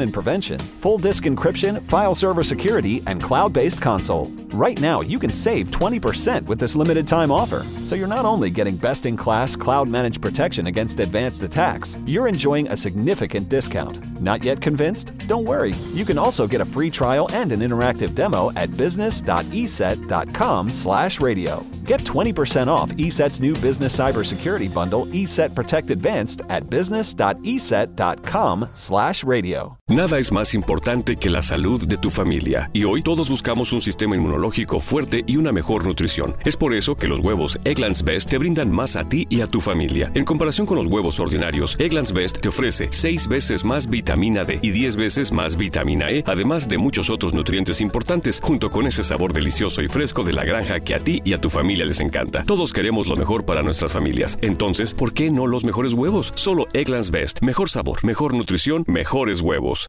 and prevention, full disk encryption, file server security, and cloud based console. Right now, you can save 20% with this limited time offer. So you're not only getting best in class cloud managed protection against advanced attacks, you're enjoying a significant discount. Not yet convinced? Don't worry. You can also get a free trial and an interactive demo at business.eset.com/radio. Get 20% off ESET's new business cybersecurity bundle, ESET Protect Advanced, at business.eset.com/radio. Nada es más importante que la salud de tu familia, y hoy todos buscamos un sistema inmunológico fuerte y una mejor nutrición. Es por eso que los huevos Egglands Best te brindan más a ti y a tu familia. En comparación con los huevos ordinarios, Egglands Best te ofrece 6 veces más vitamina D y 10 veces más vitamina E, además de muchos otros nutrientes importantes, junto con ese sabor delicioso y fresco de la granja que a ti y a tu familia les encanta. Todos queremos lo mejor para nuestras familias. Entonces, ¿por qué no los mejores huevos? Solo Egglands Best. Mejor sabor, mejor nutrición, mejores huevos.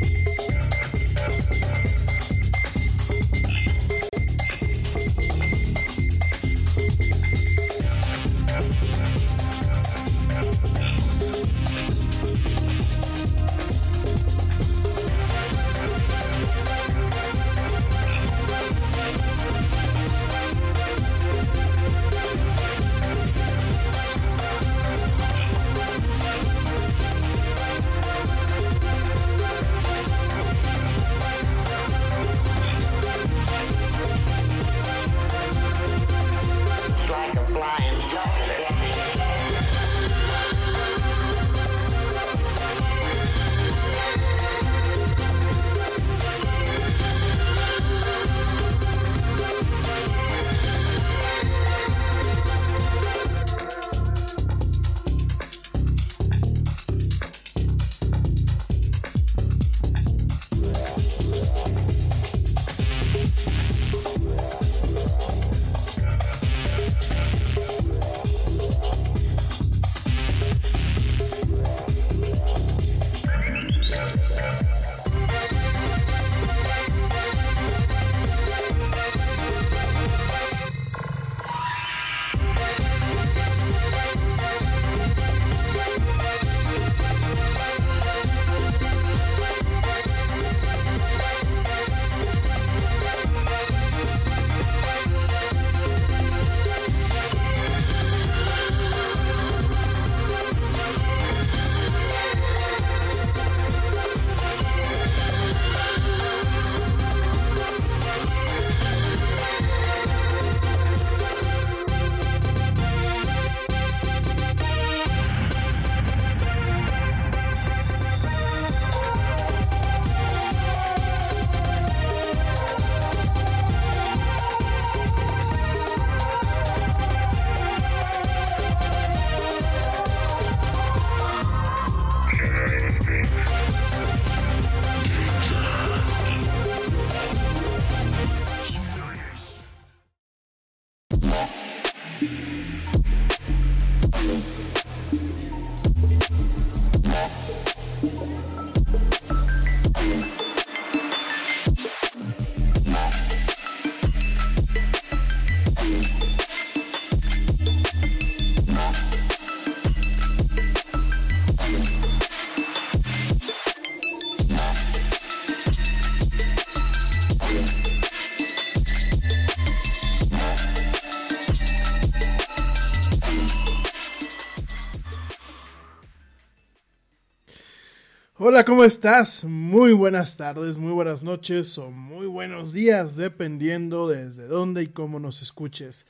Hola, ¿cómo estás? Muy buenas tardes, muy buenas noches o muy buenos días, dependiendo desde dónde y cómo nos escuches.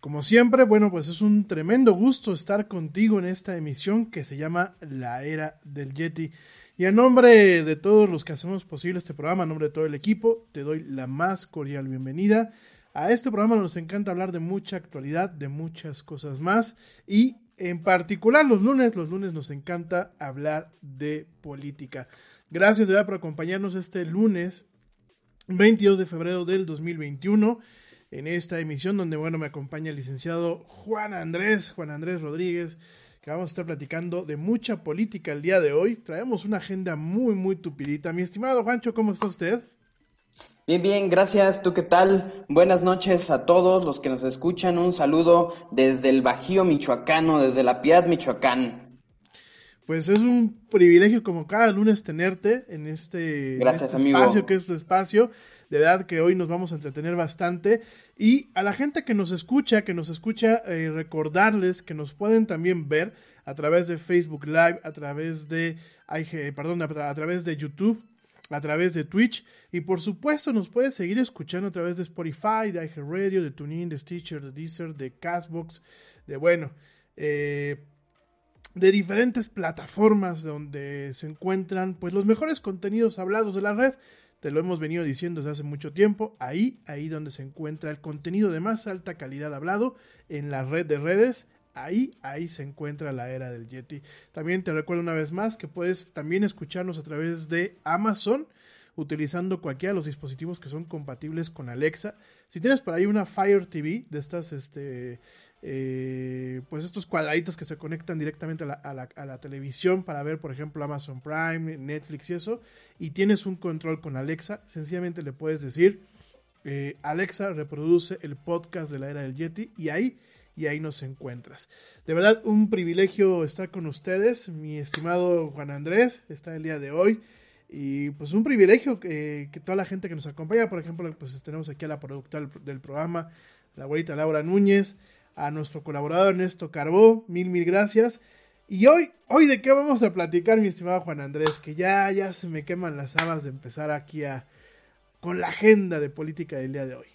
Como siempre, bueno, pues es un tremendo gusto estar contigo en esta emisión que se llama La Era del Yeti. Y a nombre de todos los que hacemos posible este programa, a nombre de todo el equipo, te doy la más cordial bienvenida. A este programa nos encanta hablar de mucha actualidad, de muchas cosas más y en particular los lunes, los lunes nos encanta hablar de política. Gracias de verdad por acompañarnos este lunes 22 de febrero del 2021 en esta emisión donde bueno me acompaña el licenciado Juan Andrés, Juan Andrés Rodríguez, que vamos a estar platicando de mucha política el día de hoy. Traemos una agenda muy muy tupidita. Mi estimado Juancho, ¿cómo está usted? Bien, bien, gracias. ¿Tú qué tal? Buenas noches a todos los que nos escuchan. Un saludo desde el Bajío Michoacano, desde la Piedad Michoacán. Pues es un privilegio como cada lunes tenerte en este, gracias, este espacio que es tu espacio. De verdad que hoy nos vamos a entretener bastante. Y a la gente que nos escucha, que nos escucha, eh, recordarles que nos pueden también ver a través de Facebook Live, a través de, perdón, a través de YouTube a través de Twitch y por supuesto nos puedes seguir escuchando a través de Spotify, de iHeartRadio, de TuneIn, de Stitcher, de Deezer, de Castbox, de bueno, eh, de diferentes plataformas donde se encuentran pues los mejores contenidos hablados de la red. Te lo hemos venido diciendo desde hace mucho tiempo. Ahí, ahí donde se encuentra el contenido de más alta calidad hablado en la red de redes Ahí, ahí se encuentra la era del Yeti. También te recuerdo una vez más que puedes también escucharnos a través de Amazon utilizando cualquiera de los dispositivos que son compatibles con Alexa. Si tienes por ahí una Fire TV de estas, este, eh, pues estos cuadraditos que se conectan directamente a la, televisión para ver, por ejemplo, Amazon Prime, Netflix y eso, y tienes un control con Alexa, sencillamente le puedes decir, eh, Alexa reproduce el podcast de la era del Yeti y ahí y ahí nos encuentras. De verdad, un privilegio estar con ustedes. Mi estimado Juan Andrés está el día de hoy. Y pues un privilegio que, toda la gente que nos acompaña, por ejemplo, pues tenemos aquí a la productora del, programa, la abuelita Laura Núñez, a nuestro colaborador Ernesto Carbó, mil, mil gracias. Y hoy, hoy de qué vamos a platicar, mi estimado Juan Andrés, que ya, ya se me queman las habas de empezar aquí a, con la agenda de política del día de hoy.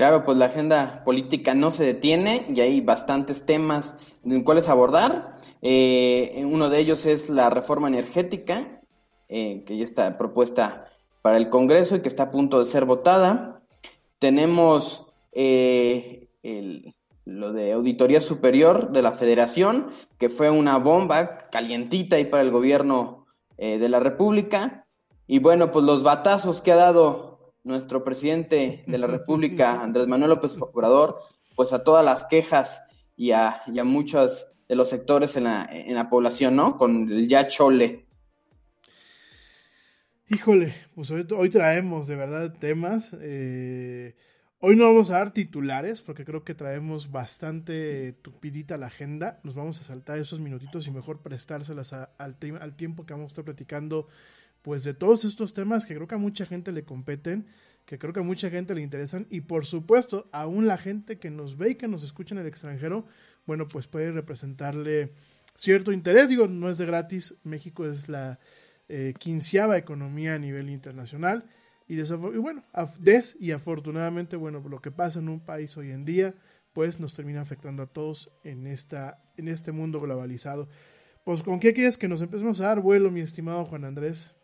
Claro, pues la agenda política no se detiene y hay bastantes temas en cuales abordar. Eh, uno de ellos es la reforma energética, eh, que ya está propuesta para el Congreso y que está a punto de ser votada. Tenemos eh, lo de Auditoría Superior de la Federación, que fue una bomba calientita ahí para el gobierno de la República. Y bueno, pues los batazos que ha dado nuestro presidente de la República, Andrés Manuel López Obrador, pues a todas las quejas y a, muchos de los sectores en la, en la población, ¿no? Con el ya chole. Híjole, pues hoy, traemos de verdad temas. Eh, hoy no vamos a dar titulares porque creo que traemos bastante tupidita la agenda. Nos vamos a saltar esos minutitos y mejor prestárselas al, al tiempo que vamos a estar platicando pues de todos estos temas que creo que a mucha gente le competen, que creo que a mucha gente le interesan y por supuesto aún la gente que nos ve y que nos escucha en el extranjero, bueno, pues puede representarle cierto interés. Digo, no es de gratis, México es la eh, quinceava economía a nivel internacional y, y bueno, des y afortunadamente, bueno, lo que pasa en un país hoy en día, pues nos termina afectando a todos en, esta, en este mundo globalizado. Pues, ¿con qué quieres que nos empecemos a dar vuelo, mi estimado Juan Andrés?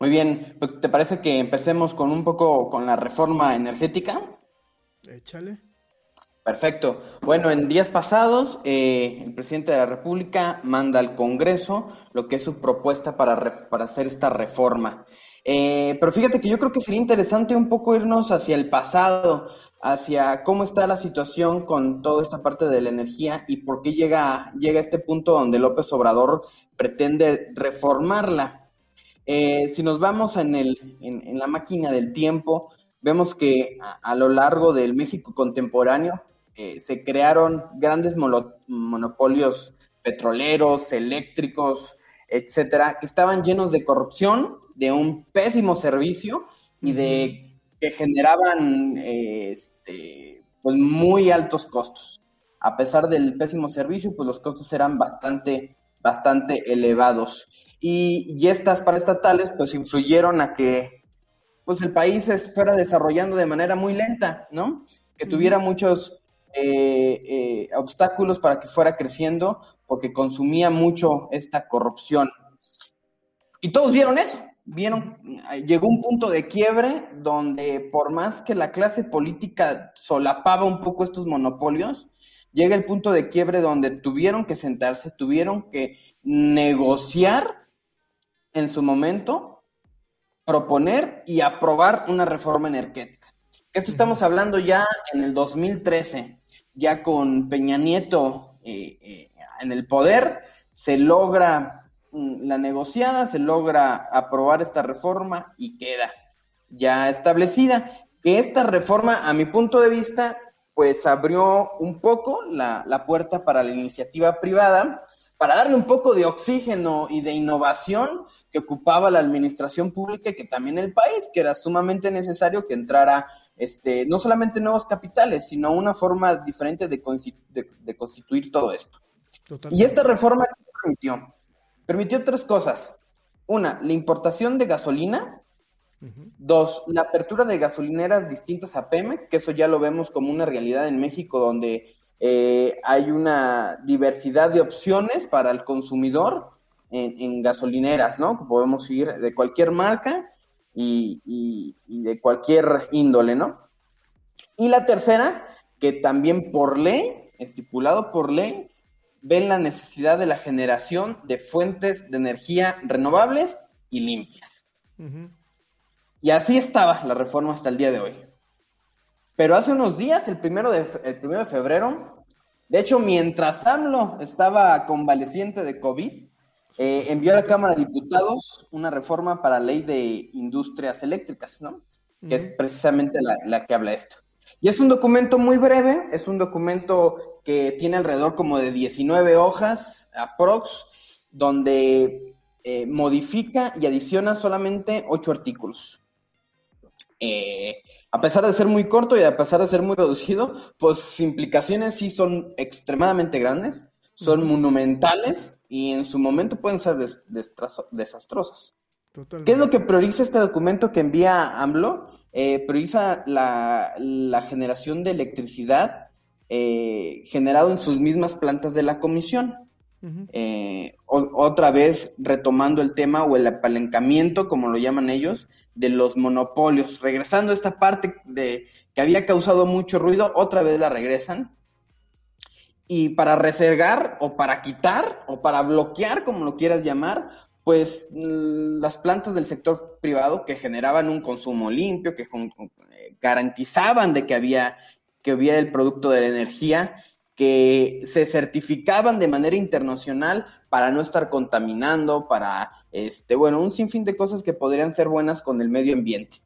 Muy bien, pues ¿te parece que empecemos con un poco con la reforma energética? Échale. Perfecto. Bueno, en días pasados, eh, el presidente de la República manda al Congreso lo que es su propuesta para, para hacer esta reforma. Eh, pero fíjate que yo creo que sería interesante un poco irnos hacia el pasado, hacia cómo está la situación con toda esta parte de la energía y por qué llega, llega a este punto donde López Obrador pretende reformarla. Eh, si nos vamos en, el, en, la máquina del tiempo, vemos que a, lo largo del México contemporáneo eh, se crearon grandes monopolios petroleros, eléctricos, etcétera, que estaban llenos de corrupción, de un pésimo servicio y de que generaban este, pues muy altos costos. A pesar del pésimo servicio, pues los costos eran bastante, bastante elevados. Y, y estas paraestatales pues influyeron a que pues el país se fuera desarrollando de manera muy lenta, ¿no? Que tuviera muchos eh, eh, obstáculos para que fuera creciendo porque consumía mucho esta corrupción. Y todos vieron eso, vieron, llegó un punto de quiebre donde por más que la clase política solapaba un poco estos monopolios, llega el punto de quiebre donde tuvieron que sentarse, tuvieron que negociar en su momento, proponer y aprobar una reforma energética. Esto estamos hablando ya en el 2013, ya con Peña Nieto eh, eh, en el poder, se logra mm, la negociada, se logra aprobar esta reforma y queda ya establecida. Que esta reforma, a mi punto de vista, pues abrió un poco la, la puerta para la iniciativa privada, para darle un poco de oxígeno y de innovación que ocupaba la administración pública y que también el país, que era sumamente necesario que entrara este, no solamente nuevos capitales, sino una forma diferente de, de, constituir todo esto. Y esta reforma permitió, permitió tres cosas. Una, la importación de gasolina. Dos, la apertura de gasolineras distintas a Pemex, que eso ya lo vemos como una realidad en México, donde eh, hay una diversidad de opciones para el consumidor en, gasolineras, ¿no? Podemos ir de cualquier marca y, de cualquier índole, ¿no? Y la tercera, que también por ley, estipulado por ley, ven la necesidad de la generación de fuentes de energía renovables y limpias. Y así estaba la reforma hasta el día de hoy. Pero hace unos días, el primero de, el primero de febrero, de hecho, mientras AMLO estaba convaleciente de COVID, eh, envió a la Cámara de Diputados una reforma para la ley de industrias eléctricas, ¿no? Que es precisamente la, que habla esto. Y es un documento muy breve, es un documento que tiene alrededor como de 19 hojas, aprox, donde eh, modifica y adiciona solamente 8 artículos. Eh, a pesar de ser muy corto y a pesar de ser muy reducido, pues sus implicaciones sí son extremadamente grandes, son monumentales y en su momento pueden ser desastrosas. ¿Qué es lo que prioriza este documento que envía AMLO? Eh, prioriza la, generación de electricidad eh, generado en sus mismas plantas de la comisión. Eh, otra vez retomando el tema o el apalancamiento, como lo llaman ellos, de los monopolios. Regresando a esta parte de que había causado mucho ruido, otra vez la regresan y para resergar o para quitar o para bloquear, como lo quieras llamar, pues mm, las plantas del sector privado que generaban un consumo limpio, que eh, garantizaban de que había que hubiera el producto de la energía, que se certificaban de manera internacional para no estar contaminando, para este, bueno, un sinfín de cosas que podrían ser buenas con el medio ambiente.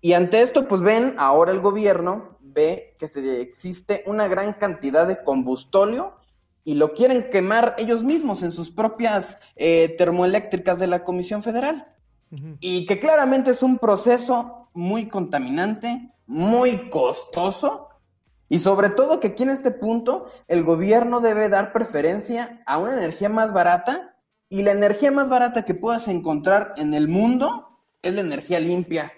Y ante esto, pues ven ahora el gobierno ve que se, existe una gran cantidad de combustóleo y lo quieren quemar ellos mismos en sus propias eh, termoeléctricas de la Comisión Federal. Y que claramente es un proceso muy contaminante, muy costoso, y sobre todo que aquí en este punto el gobierno debe dar preferencia a una energía más barata, y la energía más barata que puedas encontrar en el mundo es la energía limpia.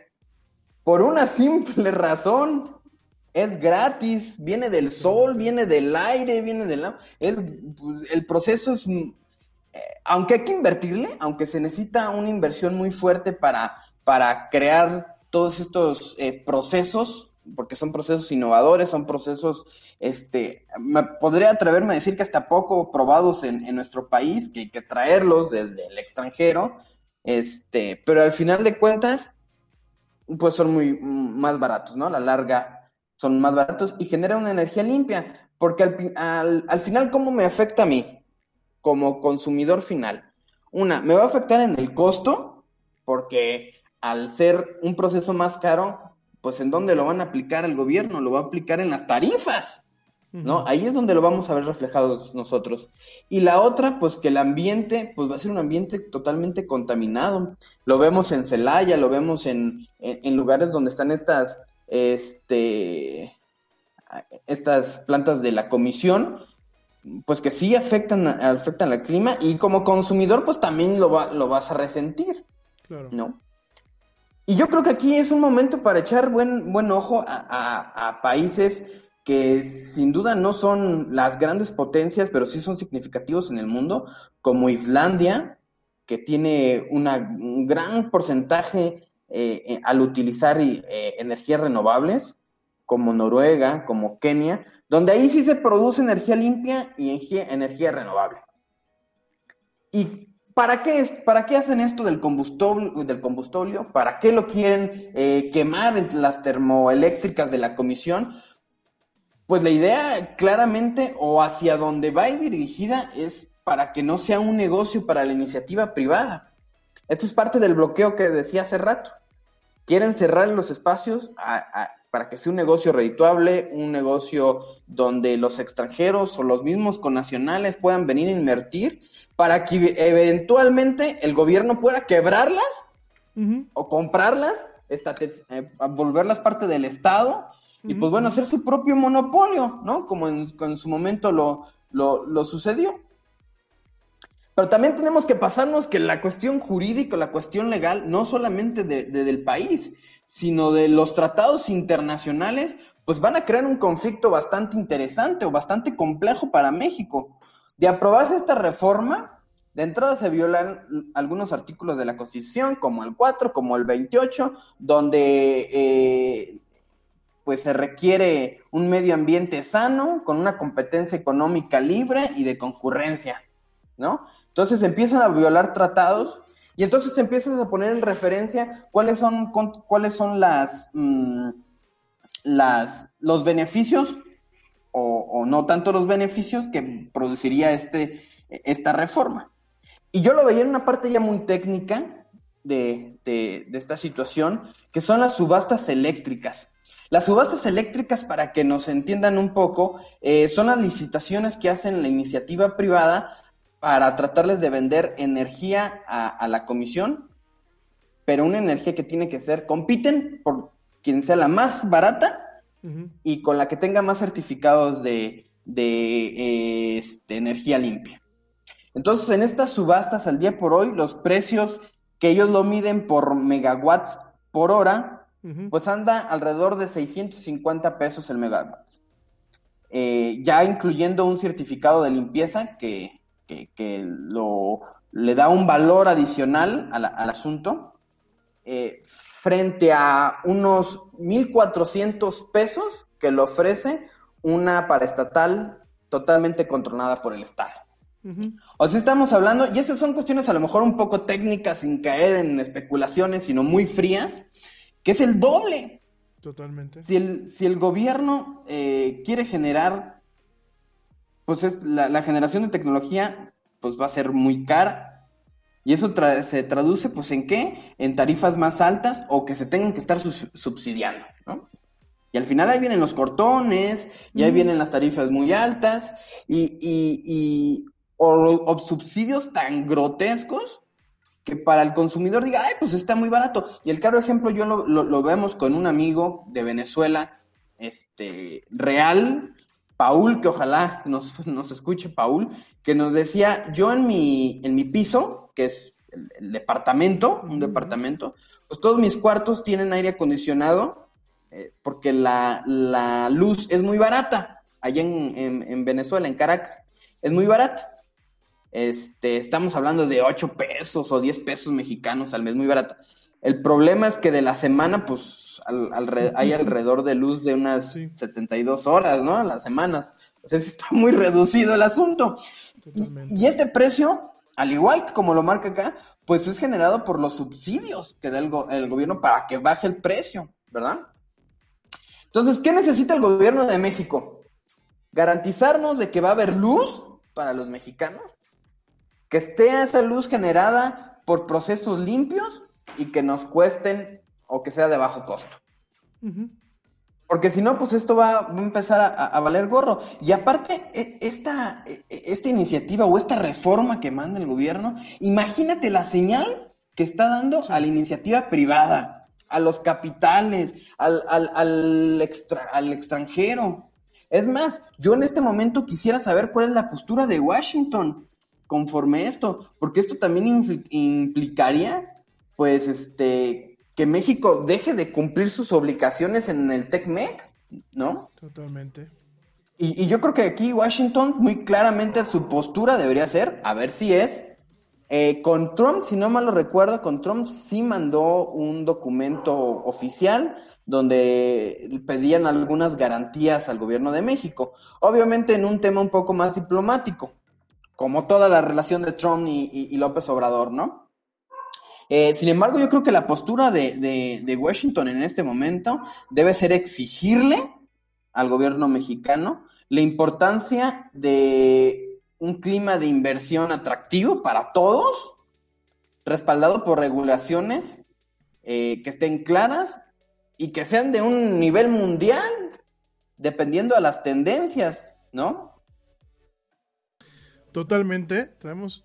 Por una simple razón, es gratis, viene del sol, viene del aire, viene del. El, el proceso es, eh, aunque hay que invertirle, aunque se necesita una inversión muy fuerte para, para crear todos estos eh, procesos, porque son procesos innovadores, son procesos, este, me podría atreverme a decir que hasta poco probados en, en nuestro país, que hay que traerlos desde el extranjero, este, pero al final de cuentas, pues son muy más baratos, ¿no? A la larga son más baratos y genera una energía limpia. Porque al, al, final, ¿cómo me afecta a mí como consumidor final? Una, me va a afectar en el costo, porque al ser un proceso más caro, pues en dónde lo van a aplicar el gobierno, lo va a aplicar en las tarifas, ¿no? Ahí es donde lo vamos a ver reflejados nosotros. Y la otra, pues que el ambiente, pues va a ser un ambiente totalmente contaminado. Lo vemos en Celaya, lo vemos en, en lugares donde están estas este, estas plantas de la comisión, pues que sí afectan, afectan al clima y como consumidor pues también lo, va, lo vas a resentir, Claro. ¿no? Y yo creo que aquí es un momento para echar buen, buen ojo a, países que sin duda no son las grandes potencias, pero sí son significativos en el mundo, como Islandia, que tiene un gran porcentaje eh, eh, al utilizar eh, energías renovables, como Noruega, como Kenia, donde ahí sí se produce energía limpia y energía, energía renovable. ¿Y para qué, es, para qué hacen esto del combustible, del combustóleo? ¿Para qué lo quieren eh, quemar en las termoeléctricas de la comisión? Pues la idea claramente o hacia donde va dirigida es para que no sea un negocio para la iniciativa privada. Esto es parte del bloqueo que decía hace rato. Quieren cerrar los espacios a- para que sea un negocio redituable, un negocio donde los extranjeros o los mismos connacionales puedan venir a invertir para que eventualmente el gobierno pueda quebrarlas o comprarlas, estate- eh, volverlas parte del Estado y pues bueno, hacer su propio monopolio, ¿no? Como en, en su momento lo, lo, lo sucedió. Pero también tenemos que pasarnos que la cuestión jurídica, la cuestión legal, no solamente de- de- del país, sino de los tratados internacionales, pues van a crear un conflicto bastante interesante o bastante complejo para México. De aprobarse esta reforma, de entrada se violan algunos artículos de la Constitución, como el 4, como el 28, donde eh, pues se requiere un medio ambiente sano, con una competencia económica libre y de concurrencia, ¿no? Entonces empiezan a violar tratados y entonces empiezas a poner en referencia cuáles son, cuáles son las, mm, las, los beneficios o, no tanto los beneficios que produciría este, esta reforma. Y yo lo veía en una parte ya muy técnica de, de- de esta situación, que son las subastas eléctricas. Las subastas eléctricas, para que nos entiendan un poco, eh, son las licitaciones que hacen la iniciativa privada para tratarles de vender energía a, a la comisión, pero una energía que tiene que ser, compiten por quien sea la más barata y con la que tenga más certificados de, de, este, energía limpia. Entonces, en estas subastas al día por hoy, los precios que ellos lo miden por megawatts por hora, pues anda alrededor de 650 pesos el megawatt. Eh, ya incluyendo un certificado de limpieza que, que- que lo, le da un valor adicional al asunto, eh, frente a unos 1.400 pesos que le ofrece una paraestatal totalmente controlada por el Estado. O sea, estamos hablando, y esas son cuestiones a lo mejor un poco técnicas, sin caer en especulaciones, sino muy frías, que es el doble. Totalmente. Si el, si el gobierno eh, quiere generar, pues es la, la generación de tecnología, pues va a ser muy cara. Y eso tra- se traduce, pues, ¿en qué? En tarifas más altas o que se tengan que estar subsidiando, ¿no? Y al final ahí vienen los cortones, y ahí vienen las tarifas muy altas, y, y, y o, o subsidios tan grotescos que para el consumidor diga, ay, pues está muy barato. Y el claro ejemplo yo lo, lo- lo vemos con un amigo de Venezuela, este, real, Paul, que ojalá nos, nos escuche Paul, que nos decía, yo en mi, en mi piso, que es el, el departamento, un departamento, pues todos mis cuartos tienen aire acondicionado, eh, porque la, la luz es muy barata, allá en, en- en Venezuela, en Caracas, es muy barata. Este, estamos hablando de 8 pesos o 10 pesos mexicanos al mes, muy barata. El problema es que de la semana, pues, al- alre- hay alrededor de luz de unas Sí. 72 horas, ¿no? Las semanas. O sea, está muy reducido el asunto. Y, este precio, al igual que como lo marca acá, pues es generado por los subsidios que da el, go- el gobierno para que baje el precio, ¿verdad? Entonces, ¿qué necesita el gobierno de México? Garantizarnos de que va a haber luz para los mexicanos, que esté esa luz generada por procesos limpios y que nos cuesten o que sea de bajo costo. Ujú. Porque si no, pues esto va, va a empezar a, a valer gorro. Y aparte, e- esta, e- esta iniciativa o esta reforma que manda el gobierno, imagínate la señal que está dando a la iniciativa privada, a los capitales, al, al, al, extra- al extranjero. Es más, yo en este momento quisiera saber cuál es la postura de Washington conforme esto, porque esto también implicaría, pues, este, que México deje de cumplir sus obligaciones en el TECMEC, ¿no? Totalmente. Y, y, yo creo que aquí Washington muy claramente su postura debería ser, a ver si es, eh, con Trump, si no mal lo recuerdo, con Trump sí mandó un documento oficial donde pedían algunas garantías al gobierno de México, obviamente en un tema un poco más diplomático, como toda la relación de Trump y, López Obrador, ¿no? Eh, sin embargo, yo creo que la postura de, de Washington en este momento debe ser exigirle al gobierno mexicano la importancia de un clima de inversión atractivo para todos, respaldado por regulaciones eh, que estén claras y que sean de un nivel mundial, dependiendo de las tendencias, ¿no? Totalmente. Traemos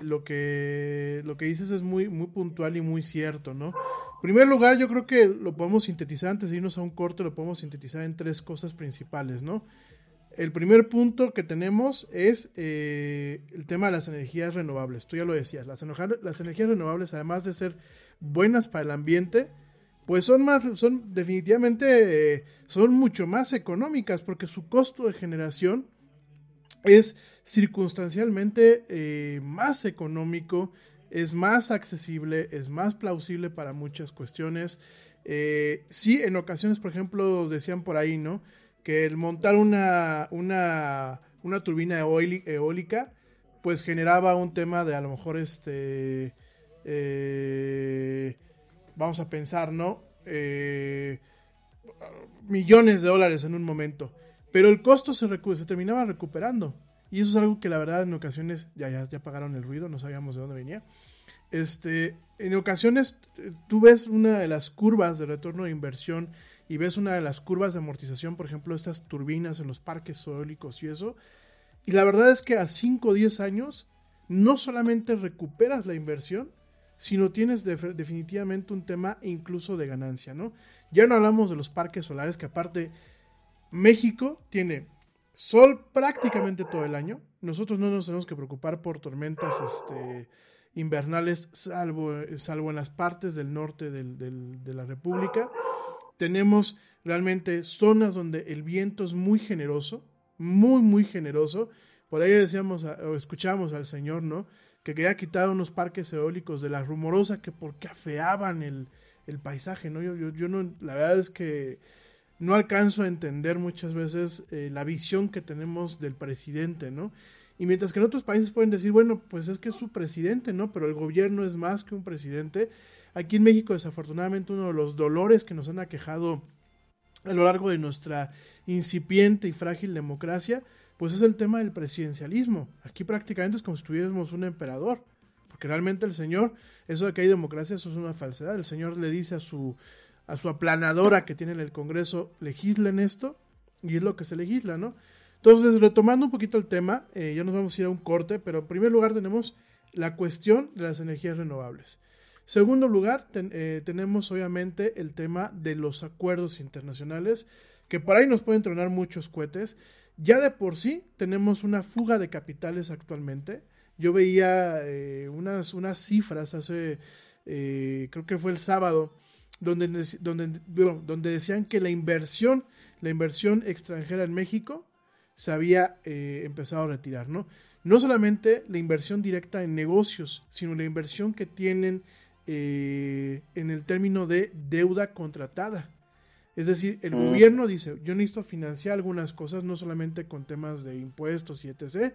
Lo que, lo que dices es muy, muy puntual y muy cierto, ¿no? En primer lugar, yo creo que lo podemos sintetizar, antes de irnos a un corte, lo podemos sintetizar en tres cosas principales, ¿no? El primer punto que tenemos es eh, el tema de las energías renovables. Tú ya lo decías, las, energías renovables, además de ser buenas para el ambiente, pues son más, son definitivamente, eh, son mucho más económicas porque su costo de generación es circunstancialmente eh, más económico, es más accesible, es más plausible para muchas cuestiones. Eh, sí, en ocasiones, por ejemplo, decían por ahí, ¿no? Que el montar una, una, una turbina eólica, pues generaba un tema de a lo mejor este... Eh, vamos a pensar, ¿no? millones de dólares en un momento. Pero el costo se, se terminaba recuperando. Y eso es algo que la verdad en ocasiones, ya, ya, ya pagaron el ruido, no sabíamos de dónde venía. Este, en ocasiones eh, tú ves una de las curvas de retorno de inversión y ves una de las curvas de amortización, por ejemplo, estas turbinas en los parques eólicos y eso. Y la verdad es que a 5 o 10 años no solamente recuperas la inversión, sino tienes definitivamente un tema incluso de ganancia, ¿no? Ya no hablamos de los parques solares, que aparte México tiene sol prácticamente todo el año. Nosotros no nos tenemos que preocupar por tormentas este, invernales, salvo, en las partes del norte de la República. Tenemos realmente zonas donde el viento es muy generoso, muy, muy generoso. Por ahí decíamos o escuchamos al señor, ¿no? Que quería quitar unos parques eólicos de la rumorosa que porque afeaban el, el paisaje, ¿no? Yo, yo, yo no, la verdad es que no alcanzo a entender muchas veces eh, la visión que tenemos del presidente, ¿no? Y mientras que en otros países pueden decir, bueno, pues es que es su presidente, ¿no? Pero el gobierno es más que un presidente. Aquí en México, desafortunadamente, uno de los dolores que nos han aquejado a lo largo de nuestra incipiente y frágil democracia, pues es el tema del presidencialismo. Aquí prácticamente es como si tuviéramos un emperador. Porque realmente el señor, eso de que hay democracia, eso es una falsedad. El señor le dice a su a su aplanadora que tiene en el Congreso legislen esto y es lo que se legisla, ¿no? Entonces, retomando un poquito el tema, eh, ya nos vamos a ir a un corte, pero en primer lugar tenemos la cuestión de las energías renovables. Segundo lugar, eh, tenemos obviamente el tema de los acuerdos internacionales, que por ahí nos pueden tronar muchos cohetes. Ya de por sí tenemos una fuga de capitales actualmente. Yo veía eh, unas, unas cifras hace creo que fue el sábado, donde, donde, donde decían que la inversión, la inversión extranjera en México se había eh, empezado a retirar, ¿no? No solamente la inversión directa en negocios, sino la inversión que tienen eh, en el término de deuda contratada. Es decir, el mm. gobierno dice, yo necesito financiar algunas cosas, no solamente con temas de impuestos y etc.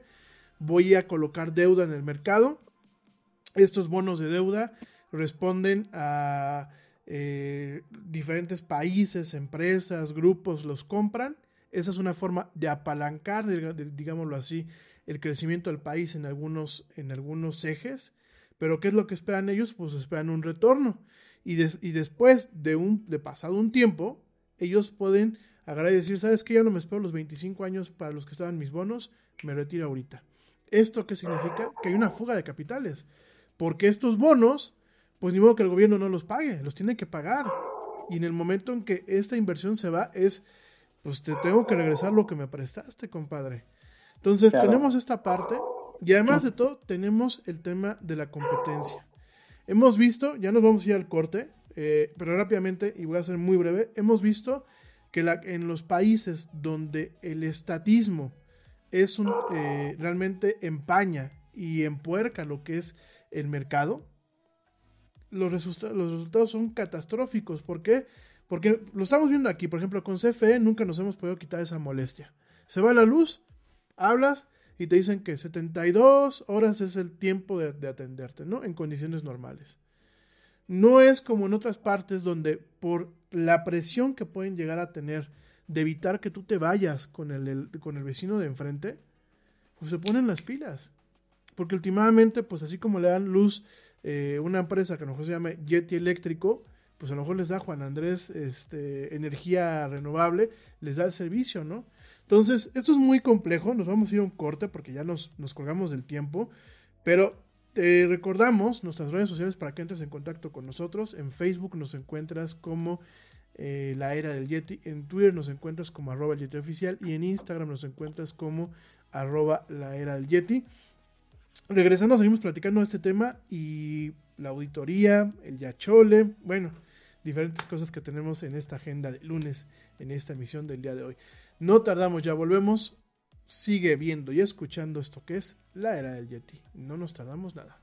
Voy a colocar deuda en el mercado. Estos bonos de deuda responden a eh, diferentes países, empresas, grupos, los compran. Esa es una forma de apalancar, digámoslo así, el crecimiento del país en algunos, en algunos ejes. Pero ¿qué es lo que esperan ellos? Pues esperan un retorno. Y, después de, un, de pasado un tiempo, ellos pueden agarrar decir, ¿sabes qué? Ya no me espero los 25 años para los que estaban mis bonos, me retiro ahorita. ¿Esto qué significa? Que hay una fuga de capitales. Porque estos bonos, pues ni modo que el gobierno no los pague, los tiene que pagar. Y en el momento en que esta inversión se va, es, pues te tengo que regresar lo que me prestaste, compadre. Entonces tenemos esta parte y además de todo tenemos el tema de la competencia. Hemos visto, ya nos vamos a ir al corte, eh, pero rápidamente, y voy a ser muy breve, hemos visto que la, en los países donde el estatismo es un, eh, realmente empaña y empuerca lo que es el mercado, los, resultados son catastróficos. ¿Por qué? Porque lo estamos viendo aquí, por ejemplo, con CFE nunca nos hemos podido quitar esa molestia. Se va la luz, hablas y te dicen que 72 horas es el tiempo de, atenderte, ¿no? En condiciones normales. No es como en otras partes donde por la presión que pueden llegar a tener de evitar que tú te vayas con el, con el vecino de enfrente, pues se ponen las pilas. Porque últimamente, pues así como le dan luz eh, una empresa que a lo mejor se llama Yeti Eléctrico, pues a lo mejor les da Juan Andrés este, energía renovable, les da el servicio, ¿no? Entonces, esto es muy complejo, nos vamos a ir a un corte porque ya nos, colgamos del tiempo, pero te recordamos nuestras redes sociales para que entres en contacto con nosotros. En Facebook nos encuentras como eh, La Era del Yeti, en Twitter nos encuentras como arroba el Yeti oficial y en Instagram nos encuentras como arroba La Era del Yeti. Regresando, seguimos platicando de este tema y la auditoría, el Yachole, bueno, diferentes cosas que tenemos en esta agenda de lunes, en esta emisión del día de hoy. No tardamos, ya volvemos. Sigue viendo y escuchando esto que es la era del Yeti. No nos tardamos nada.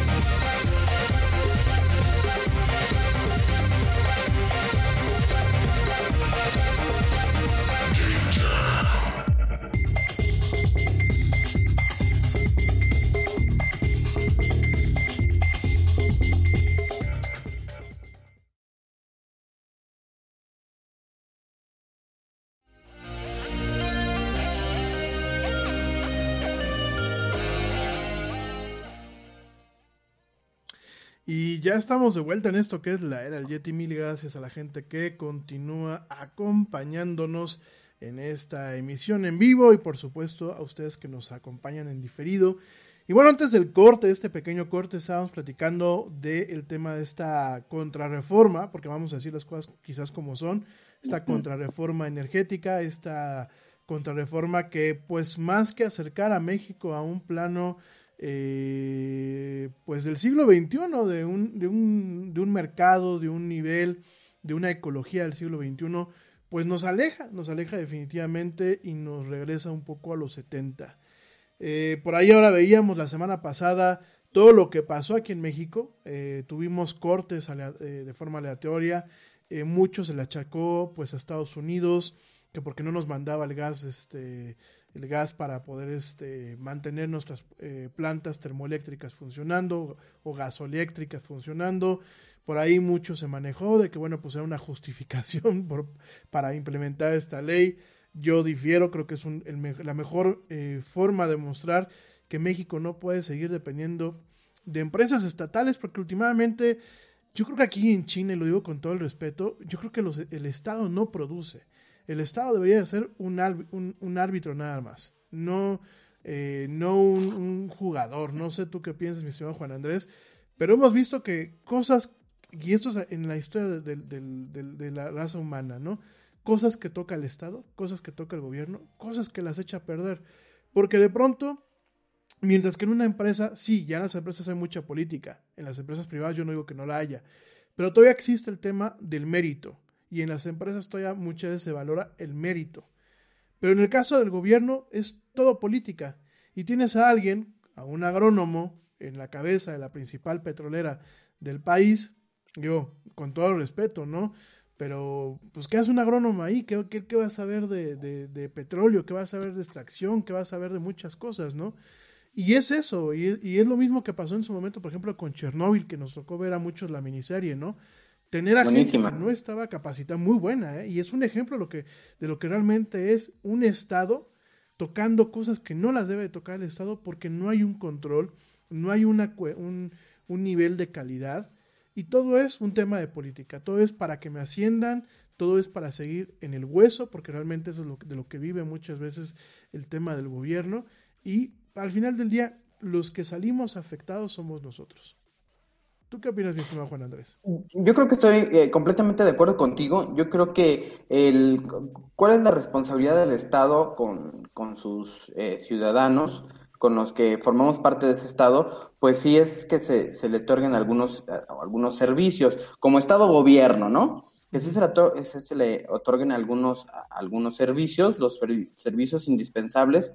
Ya estamos de vuelta en esto que es la era del Yeti. Mil gracias a la gente que continúa acompañándonos en esta emisión en vivo y por supuesto a ustedes que nos acompañan en diferido. Y bueno, antes del corte, este pequeño corte, estábamos platicando del tema de esta contrarreforma, porque vamos a decir las cosas quizás como son, esta contrarreforma energética, esta contrarreforma que pues más que acercar a México a un plano eh, pues del siglo XXI, de un, de, un, de un mercado, de un nivel, de una ecología del siglo XXI, pues nos aleja, nos aleja definitivamente y nos regresa un poco a los 70. Eh, por ahí ahora veíamos la semana pasada todo lo que pasó aquí en México. Eh, tuvimos cortes de forma aleatoria. mucho se le achacó pues a Estados Unidos que porque no nos mandaba el gas este el gas para poder este, mantener nuestras eh, plantas termoeléctricas funcionando o gasoeléctricas funcionando. Por ahí mucho se manejó de que, bueno, pues era una justificación para implementar esta ley. Yo difiero, creo que es la mejor eh, forma de mostrar que México no puede seguir dependiendo de empresas estatales, porque últimamente yo creo que aquí en China, y lo digo con todo el respeto, yo creo que el Estado no produce el Estado debería ser un, árbitro nada más, no, eh, no un, jugador. No sé tú qué piensas, mi estimado Juan Andrés, pero hemos visto que cosas, y esto es en la historia de, de la raza humana, ¿no? Cosas que toca el Estado, cosas que toca el gobierno, cosas que las echa a perder. Porque de pronto, mientras que en una empresa, sí, ya en las empresas hay mucha política, en las empresas privadas yo no digo que no la haya, pero todavía existe el tema del mérito y en las empresas todavía muchas veces se valora el mérito. Pero en el caso del gobierno es todo política y tienes a alguien, a un agrónomo, en la cabeza de la principal petrolera del país, yo, con todo respeto, ¿no? Pero, pues, ¿qué hace un agrónomo ahí? ¿Qué, qué, va a saber de, de, petróleo? ¿Qué va a saber de extracción? ¿Qué va a saber de muchas cosas, ¿no? Y es eso, y, y, es lo mismo que pasó en su momento, por ejemplo, con Chernóbil, que nos tocó ver a muchos la miniserie, ¿no? Tener a gente que no estaba capacitada, muy buena, ¿eh? y es un ejemplo de lo, que, de lo que realmente es un Estado tocando cosas que no las debe tocar el Estado porque no hay un control, no hay una, un, un nivel de calidad, y todo es un tema de política, todo es para que me asciendan, todo es para seguir en el hueso, porque realmente eso es lo, de lo que vive muchas veces el tema del gobierno, y al final del día los que salimos afectados somos nosotros. ¿Tú qué opinas, estimado Juan Andrés? Yo creo que estoy eh, completamente de acuerdo contigo. Yo creo que el, cuál es la responsabilidad del Estado con, con sus eh, ciudadanos, con los que formamos parte de ese Estado, pues sí es que se, se le otorguen algunos, eh, algunos servicios, como Estado-gobierno, ¿no? Que sí se le, se otorguen algunos, algunos servicios, los servicios indispensables,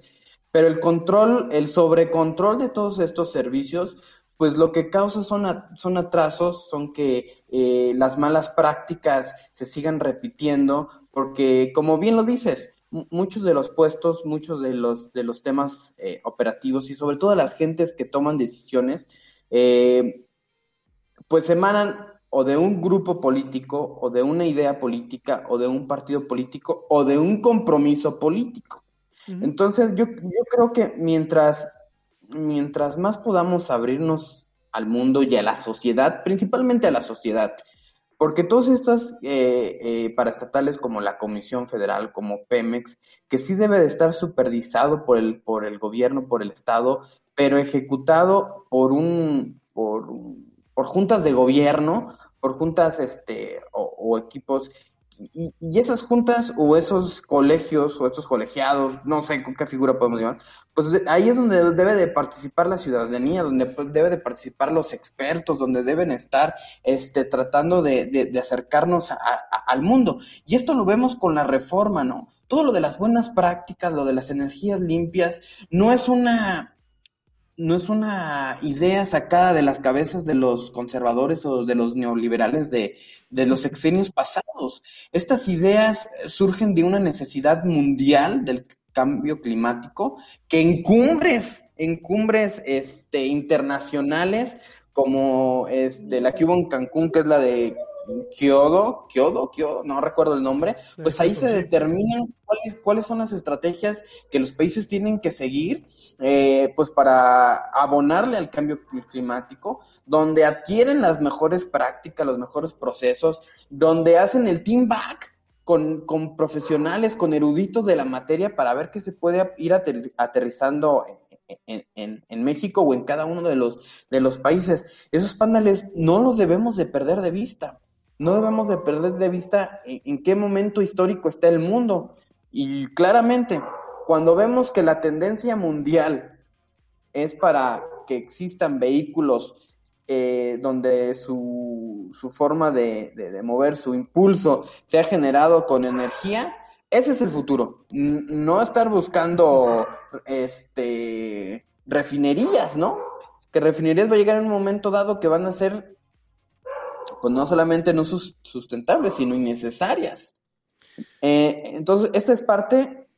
pero el control, el sobrecontrol de todos estos servicios, pues lo que causa son, son atrasos, son que eh, las malas prácticas se sigan repitiendo, porque como bien lo dices, muchos de los puestos, muchos de los, de los temas eh, operativos y sobre todo las gentes que toman decisiones, eh, pues emanan o de un grupo político, o de una idea política, o de un partido político, o de un compromiso político. Entonces, yo, yo creo que mientras mientras más podamos abrirnos al mundo y a la sociedad, principalmente a la sociedad, porque todas estas eh, eh, paraestatales como la Comisión Federal, como Pemex, que sí debe de estar supervisado por el, por el gobierno, por el Estado, pero ejecutado por un, por, por juntas de gobierno, por juntas este, o equipos y, esas juntas o esos colegios o esos colegiados, no sé con qué figura podemos llamar, pues ahí es donde debe de participar la ciudadanía, donde debe de participar los expertos, donde deben estar este, tratando de, de, acercarnos al mundo. Y esto lo vemos con la reforma, ¿no? Todo lo de las buenas prácticas, lo de las energías limpias, no es una no es una idea sacada de las cabezas de los conservadores o de los neoliberales de, de los sexenios pasados. Estas ideas surgen de una necesidad mundial del cambio climático que en cumbres, en cumbres este, internacionales, como este, la que hubo en Cancún, que es la de Kyoto, Kyoto, Kyoto, no recuerdo el nombre, pues ahí se determinan cuáles, cuáles son las estrategias que los países tienen que seguir, eh, pues para abonarle al cambio climático, donde adquieren las mejores prácticas, los mejores procesos, donde hacen el team back con, con profesionales, con eruditos de la materia para ver qué se puede ir aterrizando en, en, México o en cada uno de los, de los países. Esos paneles no los debemos de perder de vista. No debemos de perder de vista en, qué momento histórico está el mundo. Y claramente, cuando vemos que la tendencia mundial es para que existan vehículos eh, donde su, su forma de, de, mover, su impulso, sea generado con energía, ese es el futuro. No estar buscando este refinerías, ¿no? Que refinerías va a llegar en un momento dado que van a ser, pues no solamente no sustentables, sino innecesarias. Eh, entonces, esta es parte,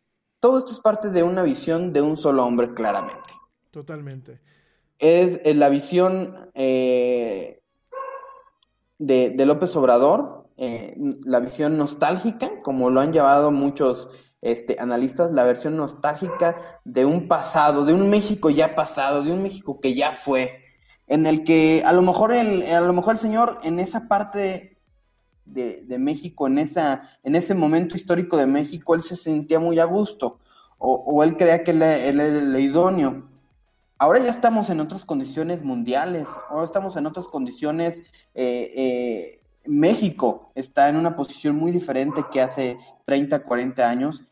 todo esto es parte de una visión de un solo hombre, claramente. Totalmente. Es, la visión eh, de, de López Obrador, eh, la visión nostálgica, como lo han llevado muchos este, analistas, la versión nostálgica de un pasado, de un México ya pasado, de un México que ya fue, en el que a lo mejor el, a lo mejor el señor en esa parte de, México, en, esa, en ese momento histórico de México, él se sentía muy a gusto, o, él creía que él, era el idóneo. Ahora ya estamos en otras condiciones mundiales, ahora estamos en otras condiciones eh, eh, México está en una posición muy diferente que hace 30, 40 años.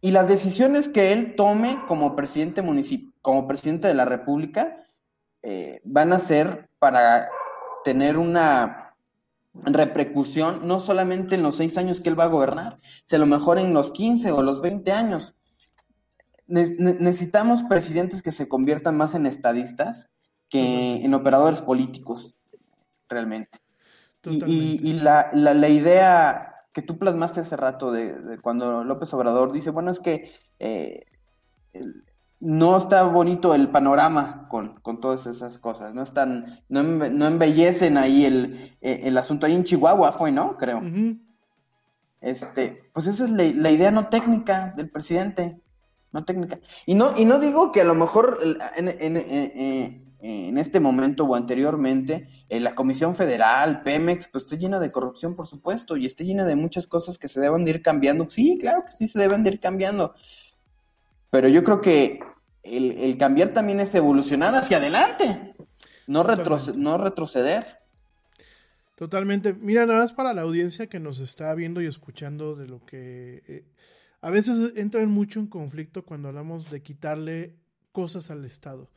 Y las decisiones que él tome como presidente como presidente de la República, eh, van a ser para tener una repercusión no solamente en los seis años que él va a gobernar, sino a lo mejor en los 15 o los 20 años. necesitamos presidentes que se conviertan más en estadistas que en operadores políticos, realmente. Y, la, la, idea que tú plasmaste hace rato de, cuando López Obrador dice, bueno, es que eh, no está bonito el panorama con, todas esas cosas, no están, no, no embellecen ahí el, eh, el, asunto. Ahí en Chihuahua fue, ¿no? Creo. Este, pues esa es la, idea no técnica del presidente, no técnica. Y no, y no digo que a lo mejor en, en, eh, en este momento o anteriormente, eh, la Comisión Federal, Pemex, pues está llena de corrupción, por supuesto, y está llena de muchas cosas que se deben de ir cambiando. Sí, claro que sí, se deben de ir cambiando. Pero yo creo que el, cambiar también es evolucionar hacia adelante, no, no retroceder. Totalmente. Mira, nada más para la audiencia que nos está viendo y escuchando de lo que... Eh, a veces entran mucho en conflicto cuando hablamos de quitarle cosas al Estado.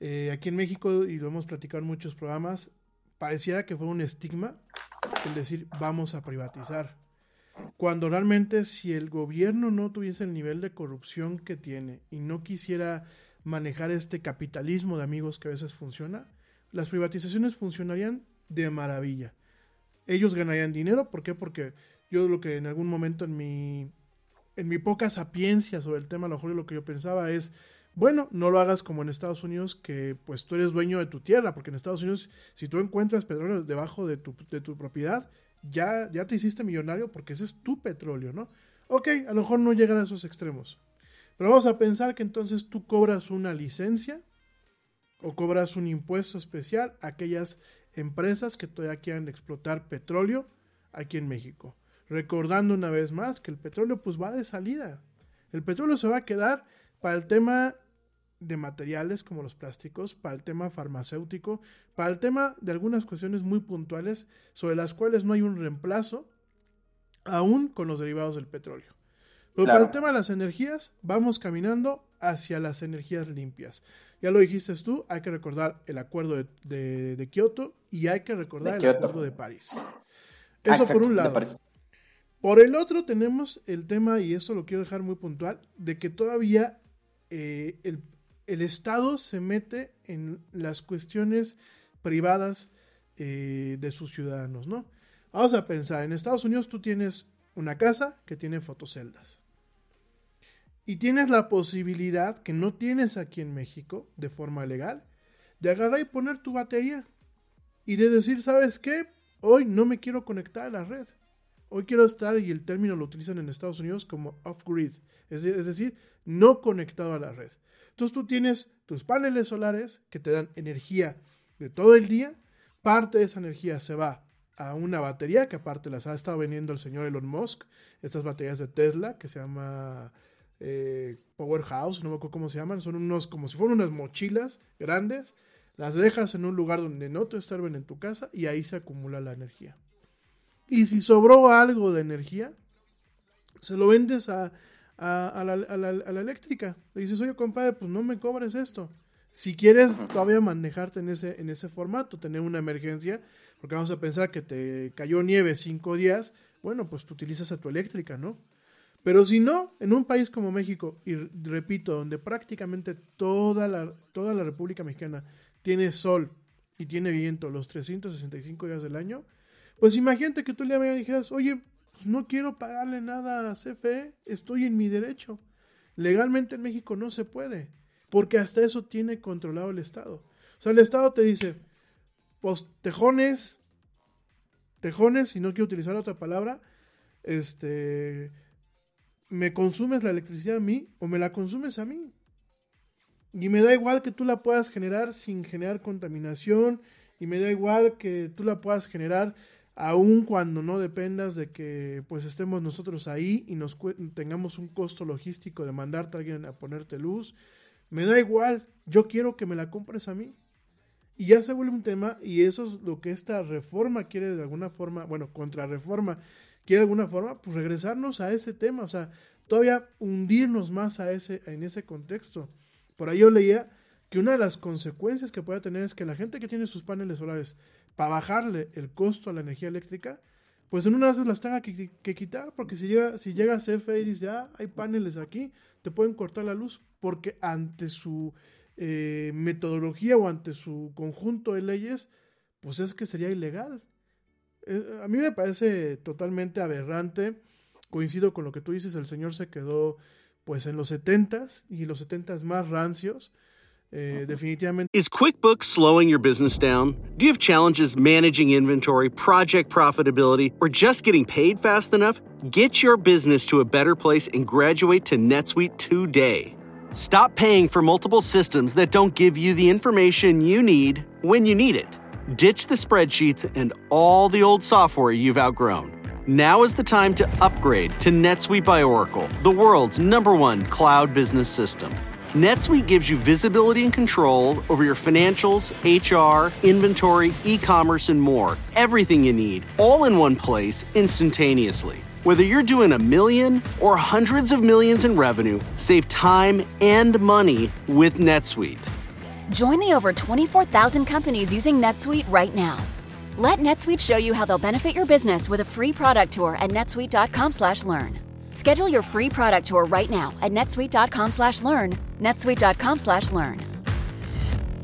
Eh, aquí en México, y lo hemos platicado en muchos programas, pareciera que fue un estigma el decir vamos a privatizar. Cuando realmente si el gobierno no tuviese el nivel de corrupción que tiene y no quisiera manejar este capitalismo de amigos que a veces funciona, las privatizaciones funcionarían de maravilla. Ellos ganarían dinero, ¿por qué? Porque yo lo que en algún momento en mi en mi poca sapiencia sobre el tema, a lo mejor lo que yo pensaba es bueno, no lo hagas como en Estados Unidos, que pues tú eres dueño de tu tierra, porque en Estados Unidos, si tú encuentras petróleo debajo de tu, de tu propiedad, ya, ya te hiciste millonario porque ese es tu petróleo, ¿no? Ok, a lo mejor no llegan a esos extremos. Pero vamos a pensar que entonces tú cobras una licencia o cobras un impuesto especial a aquellas empresas que todavía quieran explotar petróleo aquí en México. Recordando una vez más que el petróleo pues va de salida. El petróleo se va a quedar para el tema de materiales como los plásticos, para el tema farmacéutico, para el tema de algunas cuestiones muy puntuales sobre las cuales no hay un reemplazo, aún con los derivados del petróleo. Pero para el tema de las energías, vamos caminando hacia las energías limpias. Ya lo dijiste tú, hay que recordar el acuerdo de, de, Kioto y hay que recordar el acuerdo de París. Eso por un lado. Por el otro tenemos el tema, y esto lo quiero dejar muy puntual, de que todavía eh, el, el Estado se mete en las cuestiones privadas eh, de sus ciudadanos, ¿no? Vamos a pensar, en Estados Unidos tú tienes una casa que tiene fotoceldas. Y tienes la posibilidad, que no tienes aquí en México, de forma legal, de agarrar y poner tu batería. Y de decir, ¿sabes qué? hoy no me quiero conectar a la red. Hoy quiero estar, y el término lo utilizan en Estados Unidos como off-grid, es, decir, no conectado a la red. Entonces tú tienes tus paneles solares que te dan energía de todo el día, parte de esa energía se va a una batería que aparte las ha estado vendiendo el señor Elon Musk, estas baterías de Tesla que se llama eh, Powerhouse, no me acuerdo cómo se llaman, son unos como si fueran unas mochilas grandes, las dejas en un lugar donde no te estorben en tu casa y ahí se acumula la energía. Y si sobró algo de energía, se lo vendes a, la, eléctrica. Le dices, oye, compadre, pues no me cobres esto. Si quieres todavía manejarte en ese, en ese formato, tener una emergencia, porque vamos a pensar que te cayó nieve cinco días, bueno, pues tú utilizas a tu eléctrica, ¿no? Pero si no, en un país como México, y repito, donde prácticamente toda la, toda la República Mexicana tiene sol y tiene viento los 365 días del año, pues imagínate que tú le dijeras, oye, pues no quiero pagarle nada a CFE, estoy en mi derecho. Legalmente en México no se puede, porque hasta eso tiene controlado el Estado. O sea, el Estado te dice, pues tejones, tejones, y no quiero utilizar otra palabra, este, me consumes la electricidad a mí o me la consumes a mí. Y me da igual que tú la puedas generar sin generar contaminación, y me da igual que tú la puedas generar aun cuando no dependas de que pues estemos nosotros ahí y nos tengamos un costo logístico de mandarte a alguien a ponerte luz, me da igual, yo quiero que me la compres a mí. Y ya se vuelve un tema y eso es lo que esta reforma quiere de alguna forma, bueno, contrarreforma quiere de alguna forma, pues regresarnos a ese tema, o sea, todavía hundirnos más a ese, en ese contexto. Por ahí yo leía que una de las consecuencias que puede tener es que la gente que tiene sus paneles solares para bajarle el costo a la energía eléctrica, pues en una vez las tenga que, quitar, porque si llega, si llega CFE y dice, ah, hay paneles aquí, te pueden cortar la luz, porque ante su eh, metodología o ante su conjunto de leyes, pues es que sería ilegal. Eh, a mí me parece totalmente aberrante, coincido con lo que tú dices, el señor se quedó pues en los 70s y los 70s más rancios, Eh. Is QuickBooks slowing your business down? Do you have challenges managing inventory, project profitability, or just getting paid fast enough? Get your business to a better place and graduate to NetSuite today. Stop paying for multiple systems that don't give you the information you need when you need it. Ditch the spreadsheets and all the old software you've outgrown. Now is the time to upgrade to NetSuite by Oracle, the world's number one cloud business system. NetSuite gives you visibility and control over your financials, HR, inventory, e commerce, and more. Everything you need, all in one place, instantaneously. Whether you're doing a million or hundreds of millions in revenue, save time and money with NetSuite. Join the over 24,000 companies using NetSuite right now. Let NetSuite show you how they'll benefit your business with a free product tour at netsuite.com/learn. Schedule your free product tour right now at netsuite.com/learn. netsuite.com/learn.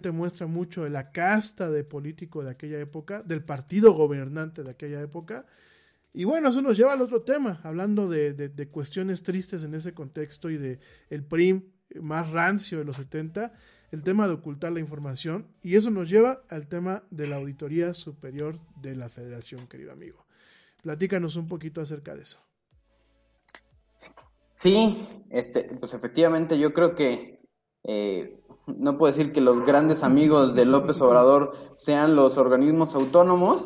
Te muestra mucho de la casta de político de aquella época, del partido gobernante de aquella época. Y bueno, eso nos lleva al otro tema, hablando de, cuestiones tristes en ese contexto y de el PRIM más rancio de los 70, el tema de ocultar la información. Y eso nos lleva al tema de la Auditoría Superior de la Federación, querido amigo. Platícanos un poquito acerca de eso. Sí, este, pues efectivamente yo creo que eh, no puedo decir que los grandes amigos de López Obrador sean los organismos autónomos.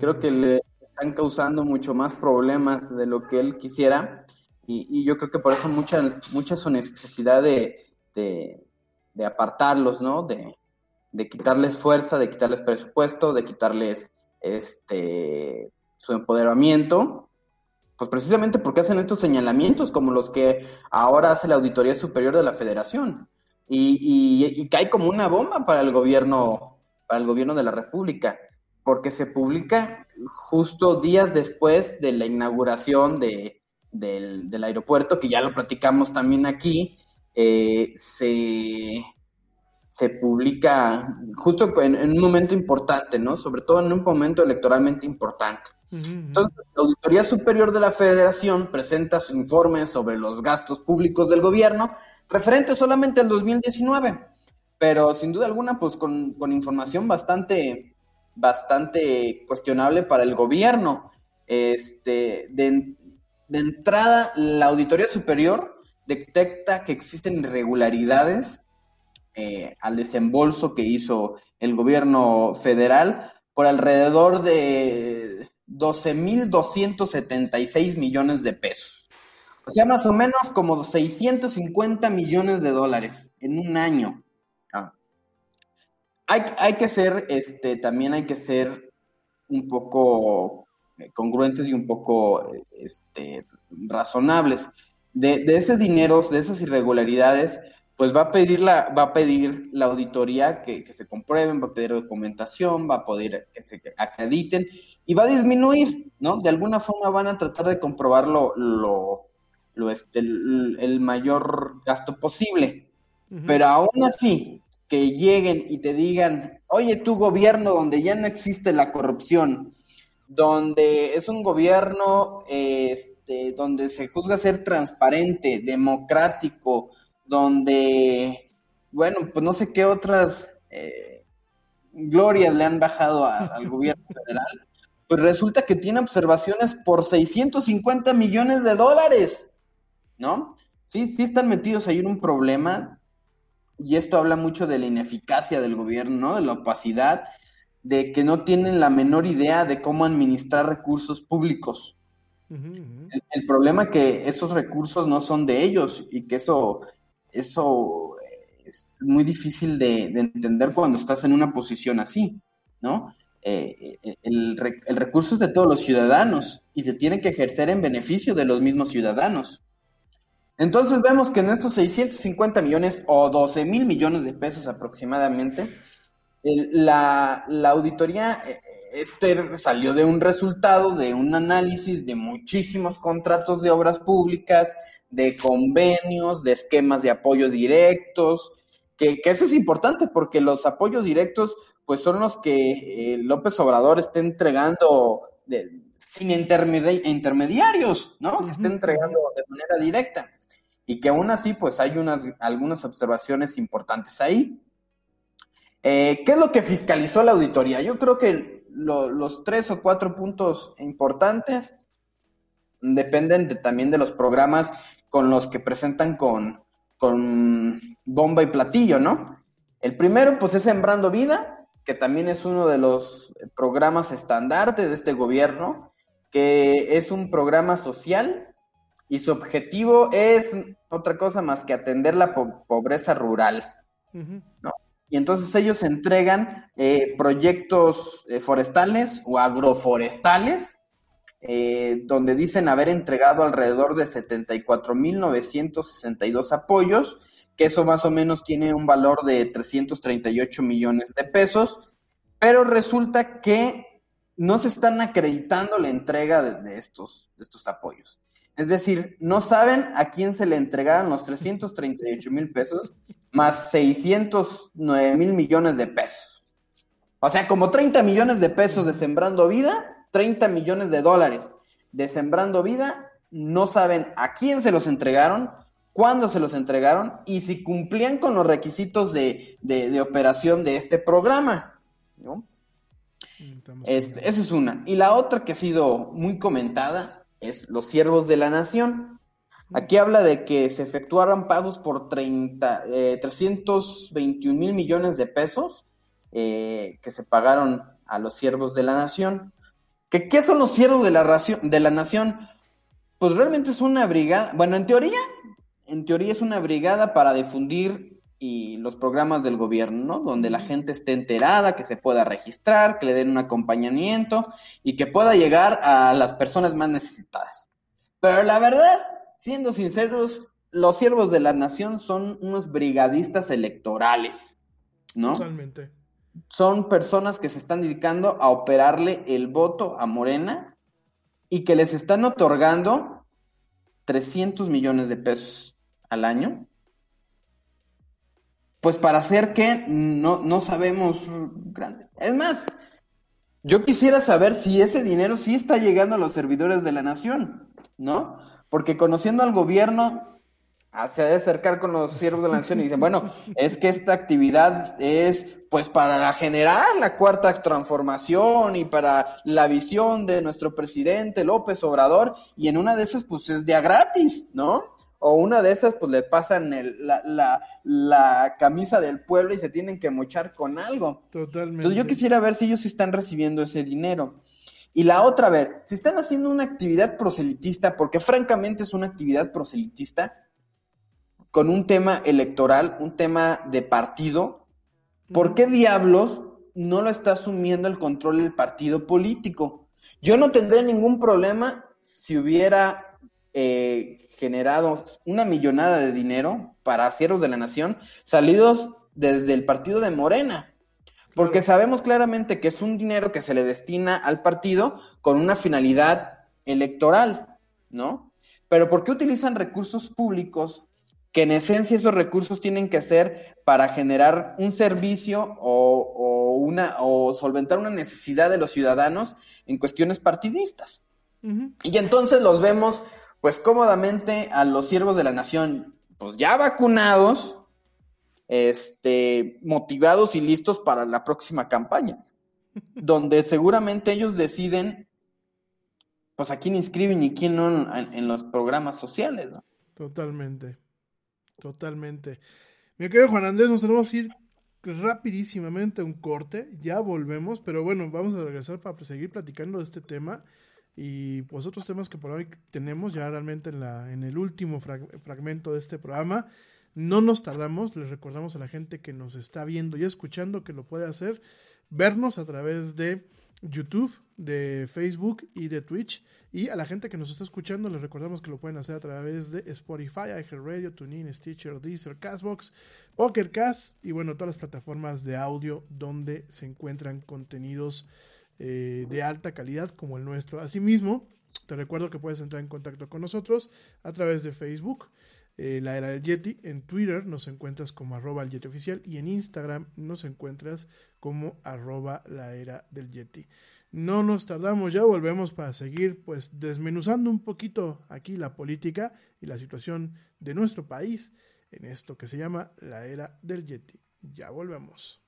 Creo que le están causando mucho más problemas de lo que él quisiera. Y, yo creo que por eso mucha, mucha su necesidad de, de, apartarlos, ¿no? De, de, quitarles fuerza, de quitarles presupuesto, de quitarles este su empoderamiento. Pues precisamente porque hacen estos señalamientos como los que ahora hace la Auditoría Superior de la Federación y, cae como una bomba para el gobierno, para el gobierno de la República, porque se publica justo días después de la inauguración de, del, aeropuerto, que ya lo platicamos también aquí, eh, se, se publica justo en, un momento importante, ¿no? Sobre todo en un momento electoralmente importante. Entonces, la Auditoría Superior de la Federación presenta su informe sobre los gastos públicos del gobierno, referente solamente al 2019, pero sin duda alguna, pues con, información bastante, bastante cuestionable para el gobierno. Este, de, entrada, la Auditoría Superior detecta que existen irregularidades eh, al desembolso que hizo el gobierno federal por alrededor de 12.276 millones de pesos. O sea, más o menos como 650 millones de dólares en un año. Ah. Hay, hay, que ser, este, también hay que ser un poco eh, congruentes y un poco este, razonables. De, de ese dinero, de esas irregularidades, pues va a pedir la, va a pedir la auditoría que, se comprueben, va a pedir documentación, va a poder que se acrediten y va a disminuir, ¿no? De alguna forma van a tratar de comprobar lo, este, el, mayor gasto posible. Pero aún así, que lleguen y te digan, oye, tu gobierno donde ya no existe la corrupción, donde es un gobierno este, donde se juzga ser transparente, democrático, donde, bueno, pues no sé qué otras eh, glorias le han bajado al gobierno federal, pues resulta que tiene observaciones por 650 millones de dólares, ¿no? Sí, sí están metidos ahí en un problema, y esto habla mucho de la ineficacia del gobierno, ¿no? De la opacidad, de que no tienen la menor idea de cómo administrar recursos públicos. El, el, problema es que esos recursos no son de ellos y que eso eso es muy difícil de, entender cuando estás en una posición así, ¿no? Eh, eh, el, recurso es de todos los ciudadanos y se tiene que ejercer en beneficio de los mismos ciudadanos. Entonces vemos que en estos 650 millones o 12 mil millones de pesos aproximadamente, la, auditoría este salió de un resultado de un análisis de muchísimos contratos de obras públicas, de convenios, de esquemas de apoyo directos, que, eso es importante porque los apoyos directos pues son los que eh, López Obrador está entregando sin intermediarios, ¿no? Que está entregando de manera directa. Y que aún así pues hay unas, algunas observaciones importantes ahí. Eh, ¿Qué es lo que fiscalizó la auditoría? Yo creo que los tres o cuatro puntos importantes dependen también de los programas con los que presentan con, con bomba y platillo, ¿no? El primero, pues es Sembrando Vida, que también es uno de los programas estandarte de este gobierno, que es un programa social y su objetivo es otra cosa más que atender la pobreza rural, ¿no? Y entonces ellos entregan eh, proyectos eh, forestales o agroforestales eh, donde dicen haber entregado alrededor de 74.962 apoyos, que eso más o menos tiene un valor de 338 millones de pesos, pero resulta que no se están acreditando la entrega de, estos, de estos apoyos. Es decir, no saben a quién se le entregaron los 338 mil pesos más 609 mil millones de pesos. O sea, como 30 millones de pesos de Sembrando Vida 30 millones de dólares de Sembrando Vida, no saben a quién se los entregaron, cuándo se los entregaron y si cumplían con los requisitos de, operación de este programa. ¿no? Este, eso es una. Y la otra que ha sido muy comentada es los siervos de la nación. Aquí habla de que se efectuaron pagos por 30, 321 eh, mil millones de pesos eh, que se pagaron a los siervos de la nación. ¿Qué, son los siervos de la, de la nación? Pues realmente es una brigada, bueno, en teoría, en teoría es una brigada para difundir y los programas del gobierno, ¿no? Donde la gente esté enterada, que se pueda registrar, que le den un acompañamiento y que pueda llegar a las personas más necesitadas. Pero la verdad, siendo sinceros, los siervos de la nación son unos brigadistas electorales, ¿no? Totalmente son personas que se están dedicando a operarle el voto a Morena y que les están otorgando 300 millones de pesos al año. Pues para hacer que no, no sabemos grande. Es más, yo quisiera saber si ese dinero sí está llegando a los servidores de la nación, ¿no? Porque conociendo al gobierno, se ha de acercar con los siervos de la nación y dicen, bueno, es que esta actividad es pues para generar la cuarta transformación y para la visión de nuestro presidente López Obrador y en una de esas pues es día gratis, ¿no? O una de esas pues le pasan la, la, la, camisa del pueblo y se tienen que mochar con algo. Totalmente. Entonces yo quisiera ver si ellos están recibiendo ese dinero. Y la otra, a ver, si están haciendo una actividad proselitista, porque francamente es una actividad proselitista, con un tema electoral, un tema de partido, ¿por qué diablos no lo está asumiendo el control del partido político? Yo no tendré ningún problema si hubiera eh, generado una millonada de dinero para cierros de la nación salidos desde el partido de Morena. Porque sabemos claramente que es un dinero que se le destina al partido con una finalidad electoral, ¿no? Pero ¿por qué utilizan recursos públicos que en esencia esos recursos tienen que ser para generar un servicio o, una, o solventar una necesidad de los ciudadanos en cuestiones partidistas. Y entonces los vemos, pues cómodamente a los siervos de la nación, pues ya vacunados, este, motivados y listos para la próxima campaña, donde seguramente ellos deciden, pues a quién inscriben y quién no en, en los programas sociales. ¿no? Totalmente. Totalmente. Mi querido Juan Andrés, nos tenemos que ir rapidísimamente a un corte. Ya volvemos, pero bueno, vamos a regresar para seguir platicando de este tema y pues otros temas que por hoy tenemos ya realmente en, la, en el último fragmento de este programa. No nos tardamos, les recordamos a la gente que nos está viendo y escuchando que lo puede hacer, vernos a través de YouTube, de Facebook y de Twitch. Y a la gente que nos está escuchando, les recordamos que lo pueden hacer a través de Spotify, iHeartRadio, TuneIn, Stitcher, Deezer, Castbox, PokerCast y bueno, todas las plataformas de audio donde se encuentran contenidos eh, de alta calidad como el nuestro. Asimismo, te recuerdo que puedes entrar en contacto con nosotros a través de Facebook, eh, la era del Yeti. En Twitter nos encuentras como arroba el Yeti oficial y en Instagram nos encuentras como arroba la era del Yeti. No nos tardamos, ya volvemos para seguir pues desmenuzando un poquito aquí la política y la situación de nuestro país en esto que se llama la era del Yeti. Ya volvemos.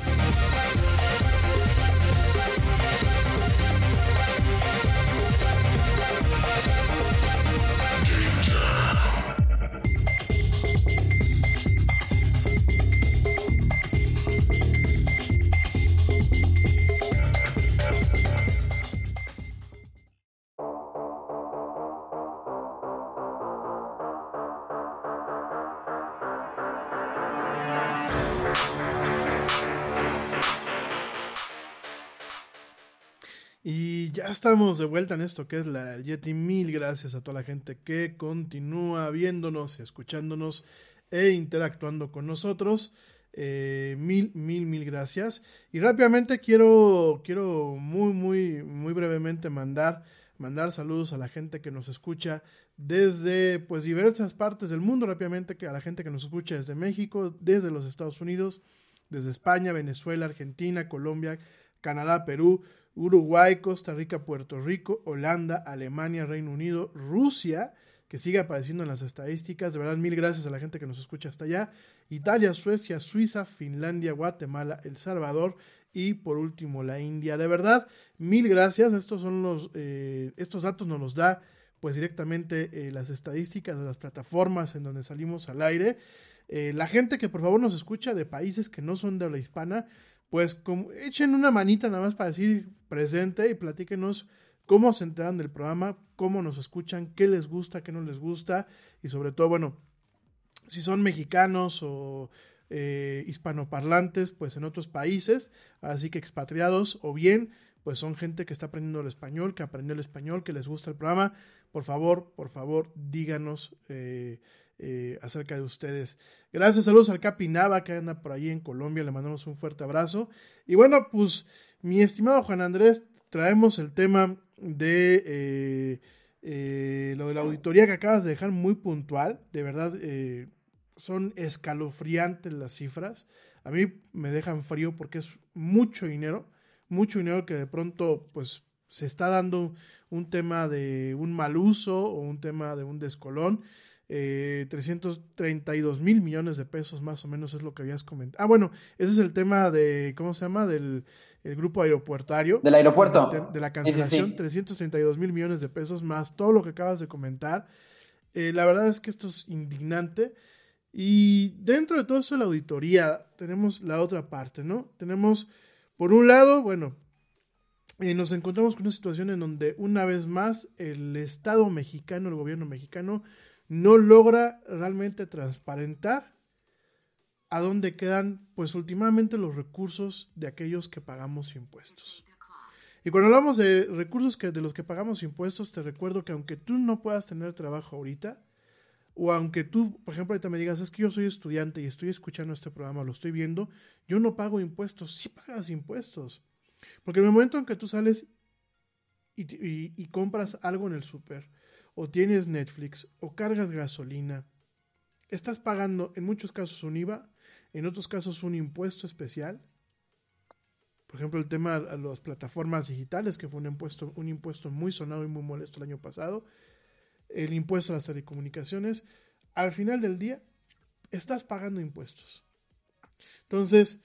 Estamos de vuelta en esto que es la Yeti. Mil gracias a toda la gente que continúa viéndonos, escuchándonos e interactuando con nosotros. Eh, mil, mil, mil gracias. Y rápidamente quiero, quiero muy, muy, muy brevemente mandar, mandar saludos a la gente que nos escucha desde pues diversas partes del mundo. Rápidamente que a la gente que nos escucha desde México, desde los Estados Unidos, desde España, Venezuela, Argentina, Colombia, Canadá, Perú, Uruguay, Costa Rica, Puerto Rico, Holanda, Alemania, Reino Unido, Rusia que sigue apareciendo en las estadísticas. De verdad, mil gracias a la gente que nos escucha hasta allá. Italia, Suecia, Suiza, Finlandia, Guatemala, El Salvador y por último la India. De verdad, mil gracias. Estos son los, eh, estos datos nos los da pues directamente eh, las estadísticas de las plataformas en donde salimos al aire. Eh, la gente que por favor nos escucha de países que no son de habla hispana, pues como, echen una manita nada más para decir presente y platíquenos cómo se enteran del programa, cómo nos escuchan, qué les gusta, qué no les gusta y sobre todo, bueno, si son mexicanos o eh, hispanoparlantes, pues en otros países, así que expatriados o bien, pues son gente que está aprendiendo el español, que aprendió el español, que les gusta el programa, por favor, por favor, díganos eh, eh, acerca de ustedes. Gracias, saludos al Capi Nava que anda por ahí en Colombia, le mandamos un fuerte abrazo. Y bueno, pues mi estimado Juan Andrés, traemos el tema de eh, eh, lo de la auditoría que acabas de dejar muy puntual. De verdad, eh, son escalofriantes las cifras. A mí me dejan frío porque es mucho dinero, mucho dinero que de pronto pues se está dando un tema de un mal uso o un tema de un descolón. 332 mil millones de pesos más o menos es lo que habías comentado. Ah, bueno, ese es el tema de, ¿cómo se llama? Del el grupo aeropuertario. Del aeropuerto. De, la cancelación, 332 mil millones de pesos más todo lo que acabas de comentar. Eh, la verdad es que esto es indignante. Y dentro de todo esto de la auditoría tenemos la otra parte, ¿no? Tenemos, por un lado, bueno, eh, nos encontramos con una situación en donde una vez más el Estado mexicano, el gobierno mexicano, no logra realmente transparentar a dónde quedan, pues últimamente los recursos de aquellos que pagamos impuestos. Y cuando hablamos de recursos que, de los que pagamos impuestos, te recuerdo que aunque tú no puedas tener trabajo ahorita, o aunque tú, por ejemplo, ahorita me digas, es que yo soy estudiante y estoy escuchando este programa, lo estoy viendo, yo no pago impuestos, sí pagas impuestos. Porque en el momento en que tú sales y, y compras algo en el súper, o tienes Netflix, o cargas gasolina, estás pagando en muchos casos un IVA, en otros casos un impuesto especial. Por ejemplo, el tema a las plataformas digitales, que fue un impuesto, un impuesto muy sonado y muy molesto el año pasado. El impuesto a las telecomunicaciones. Al final del día, estás pagando impuestos. Entonces,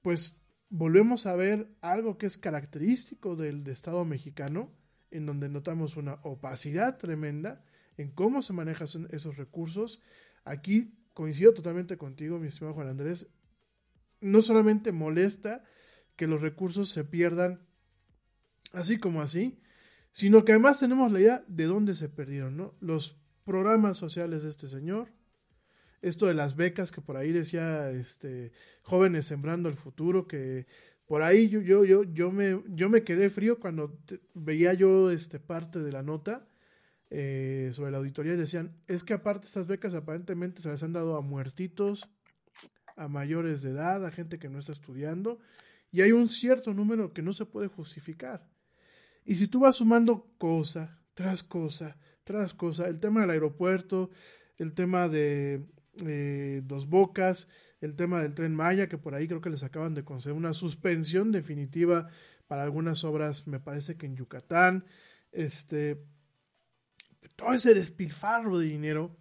pues volvemos a ver algo que es característico del Estado mexicano, en donde notamos una opacidad tremenda en cómo se manejan esos recursos. Aquí coincido totalmente contigo, mi estimado Juan Andrés. No solamente molesta que los recursos se pierdan así como así, sino que además tenemos la idea de dónde se perdieron, ¿no? Los programas sociales de este señor, esto de las becas que por ahí decía este jóvenes sembrando el futuro que por ahí yo yo yo yo me yo me quedé frío cuando veía yo este parte de la nota eh, sobre la auditoría y decían, es que aparte estas becas aparentemente se las han dado a muertitos, a mayores de edad, a gente que no está estudiando, y hay un cierto número que no se puede justificar. Y si tú vas sumando cosa tras cosa, tras cosa, el tema del aeropuerto, el tema de eh, Dos Bocas, el tema del tren Maya, que por ahí creo que les acaban de conceder una suspensión definitiva para algunas obras, me parece que en Yucatán, este, todo ese despilfarro de dinero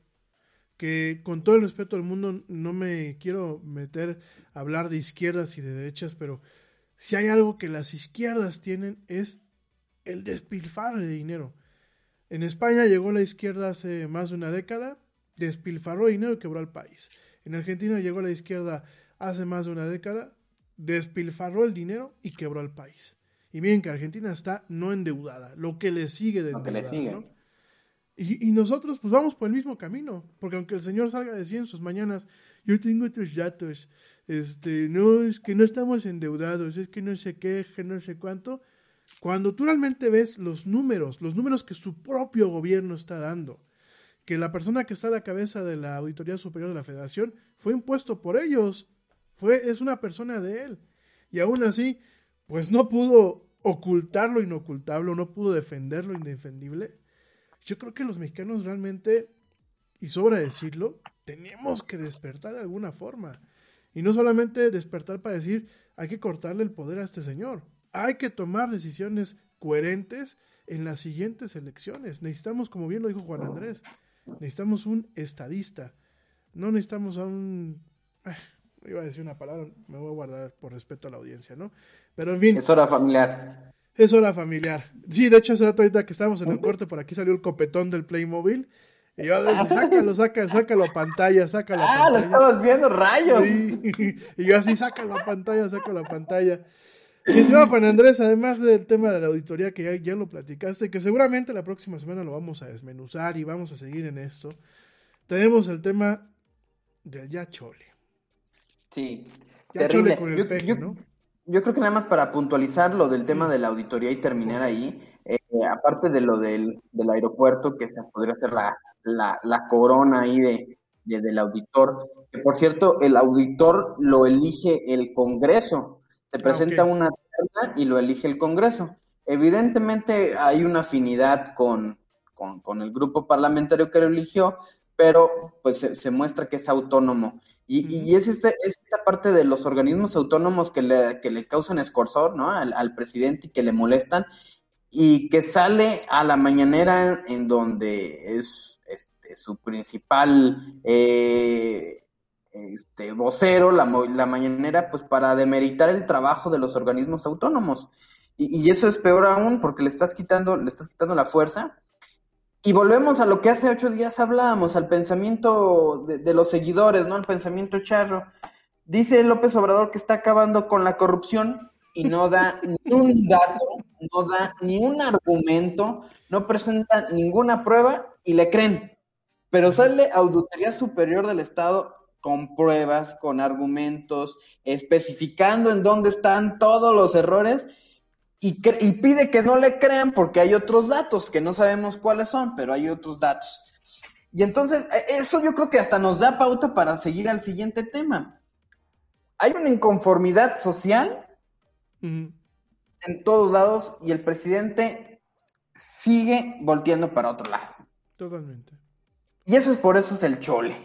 que con todo el respeto del mundo no me quiero meter a hablar de izquierdas y de derechas, pero si hay algo que las izquierdas tienen es el despilfarro de dinero. En España llegó la izquierda hace más de una década, despilfarró dinero y quebró al país. En Argentina llegó la izquierda hace más de una década, despilfarró el dinero y quebró al país. Y miren que Argentina está no endeudada, lo que le sigue de endeudada, y, nosotros pues vamos por el mismo camino, porque aunque el Señor salga de decir en sus mañanas, yo tengo otros datos, este, no, es que no estamos endeudados, es que no sé qué, que no sé cuánto, Cuando tú realmente ves los números, los números que su propio gobierno está dando, que la persona que está a la cabeza de la Auditoría Superior de la Federación fue impuesto por ellos, fue, es una persona de él. Y aún así, pues no pudo ocultar lo inocultable, no pudo defender lo indefendible. Yo creo que los mexicanos realmente, y sobra decirlo, tenemos que despertar de alguna forma. Y no solamente despertar para decir, hay que cortarle el poder a este señor. Hay que tomar decisiones coherentes en las siguientes elecciones. Necesitamos, como bien lo dijo Juan Andrés, necesitamos un estadista. No necesitamos a un... Eh, iba a decir una palabra, me voy a guardar por respeto a la audiencia, ¿no? Pero en fin. Es hora familiar. Es hora familiar. Sí, de hecho, hace rato ahorita que estábamos en el corte, por aquí salió el copetón del Playmobil. Y yo sácalo, sácalo, sácalo a pantalla, sácalo a pantalla. Ah, lo estamos viendo, rayos. Y yo así, sácalo a pantalla, sácalo a pantalla. Y señor Juan Andrés, además del tema de la auditoría que ya, ya, lo platicaste, que seguramente la próxima semana lo vamos a desmenuzar y vamos a seguir en esto, tenemos el tema del ya chole. Sí, ya terrible. Con el yo, peje, ¿no? yo, creo que nada más para puntualizar lo del tema de la auditoría y terminar ahí, eh, aparte de lo del, del, aeropuerto, que se podría ser la, la, la corona ahí de, de, del auditor, que por cierto, el auditor lo elige el Congreso se ah, presenta una terna y lo elige el Congreso. Evidentemente hay una afinidad con, con, el grupo parlamentario que lo eligió, pero pues se, muestra que es autónomo. Y, y es, esta, esta parte de los organismos autónomos que le, que le causan escorzor ¿no? al, presidente y que le molestan, y que sale a la mañanera en donde es este, su principal eh, este, vocero, la, la mañanera, pues para demeritar el trabajo de los organismos autónomos. Y, eso es peor aún porque le estás quitando, le estás quitando la fuerza. Y volvemos a lo que hace ocho días hablábamos, al pensamiento de, de los seguidores, ¿no? Al pensamiento charro. Dice López Obrador que está acabando con la corrupción y no da ni un dato, no da ni un argumento, no presenta ninguna prueba y le creen. Pero sale Auditoría Superior del Estado con pruebas, con argumentos, especificando en dónde están todos los errores y, y, pide que no le crean porque hay otros datos que no sabemos cuáles son, pero hay otros datos. Y entonces, e, eso yo creo que hasta nos da pauta para seguir al siguiente tema. Hay una inconformidad social en todos lados y el presidente sigue volteando para otro lado. Totalmente. Y eso es por eso es el chole.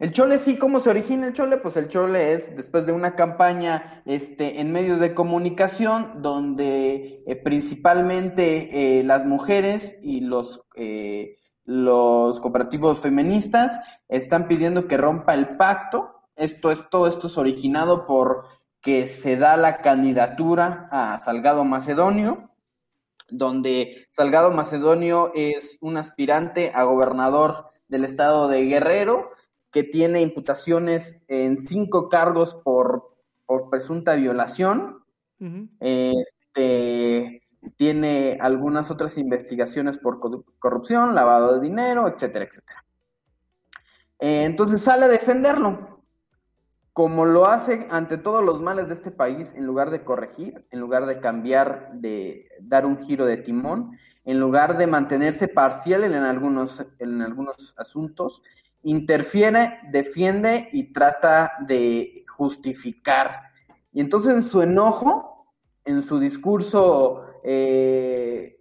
El chole sí, ¿cómo se origina el chole? Pues el chole es después de una campaña este, en medios de comunicación donde eh, principalmente eh, las mujeres y los, eh, los cooperativos feministas están pidiendo que rompa el pacto. Esto es, todo esto es originado por que se da la candidatura a Salgado Macedonio, donde Salgado Macedonio es un aspirante a gobernador del estado de Guerrero, que tiene imputaciones en cinco cargos por, por presunta violación. Este tiene algunas otras investigaciones por corrupción, lavado de dinero, etcétera, etcétera. Eh, entonces sale a defenderlo, como lo hace ante todos los males de este país, en lugar de corregir, en lugar de cambiar, de dar un giro de timón, en lugar de mantenerse parcial en algunos, en algunos asuntos interfiere, defiende y trata de justificar. Y entonces en su enojo, en su discurso, eh,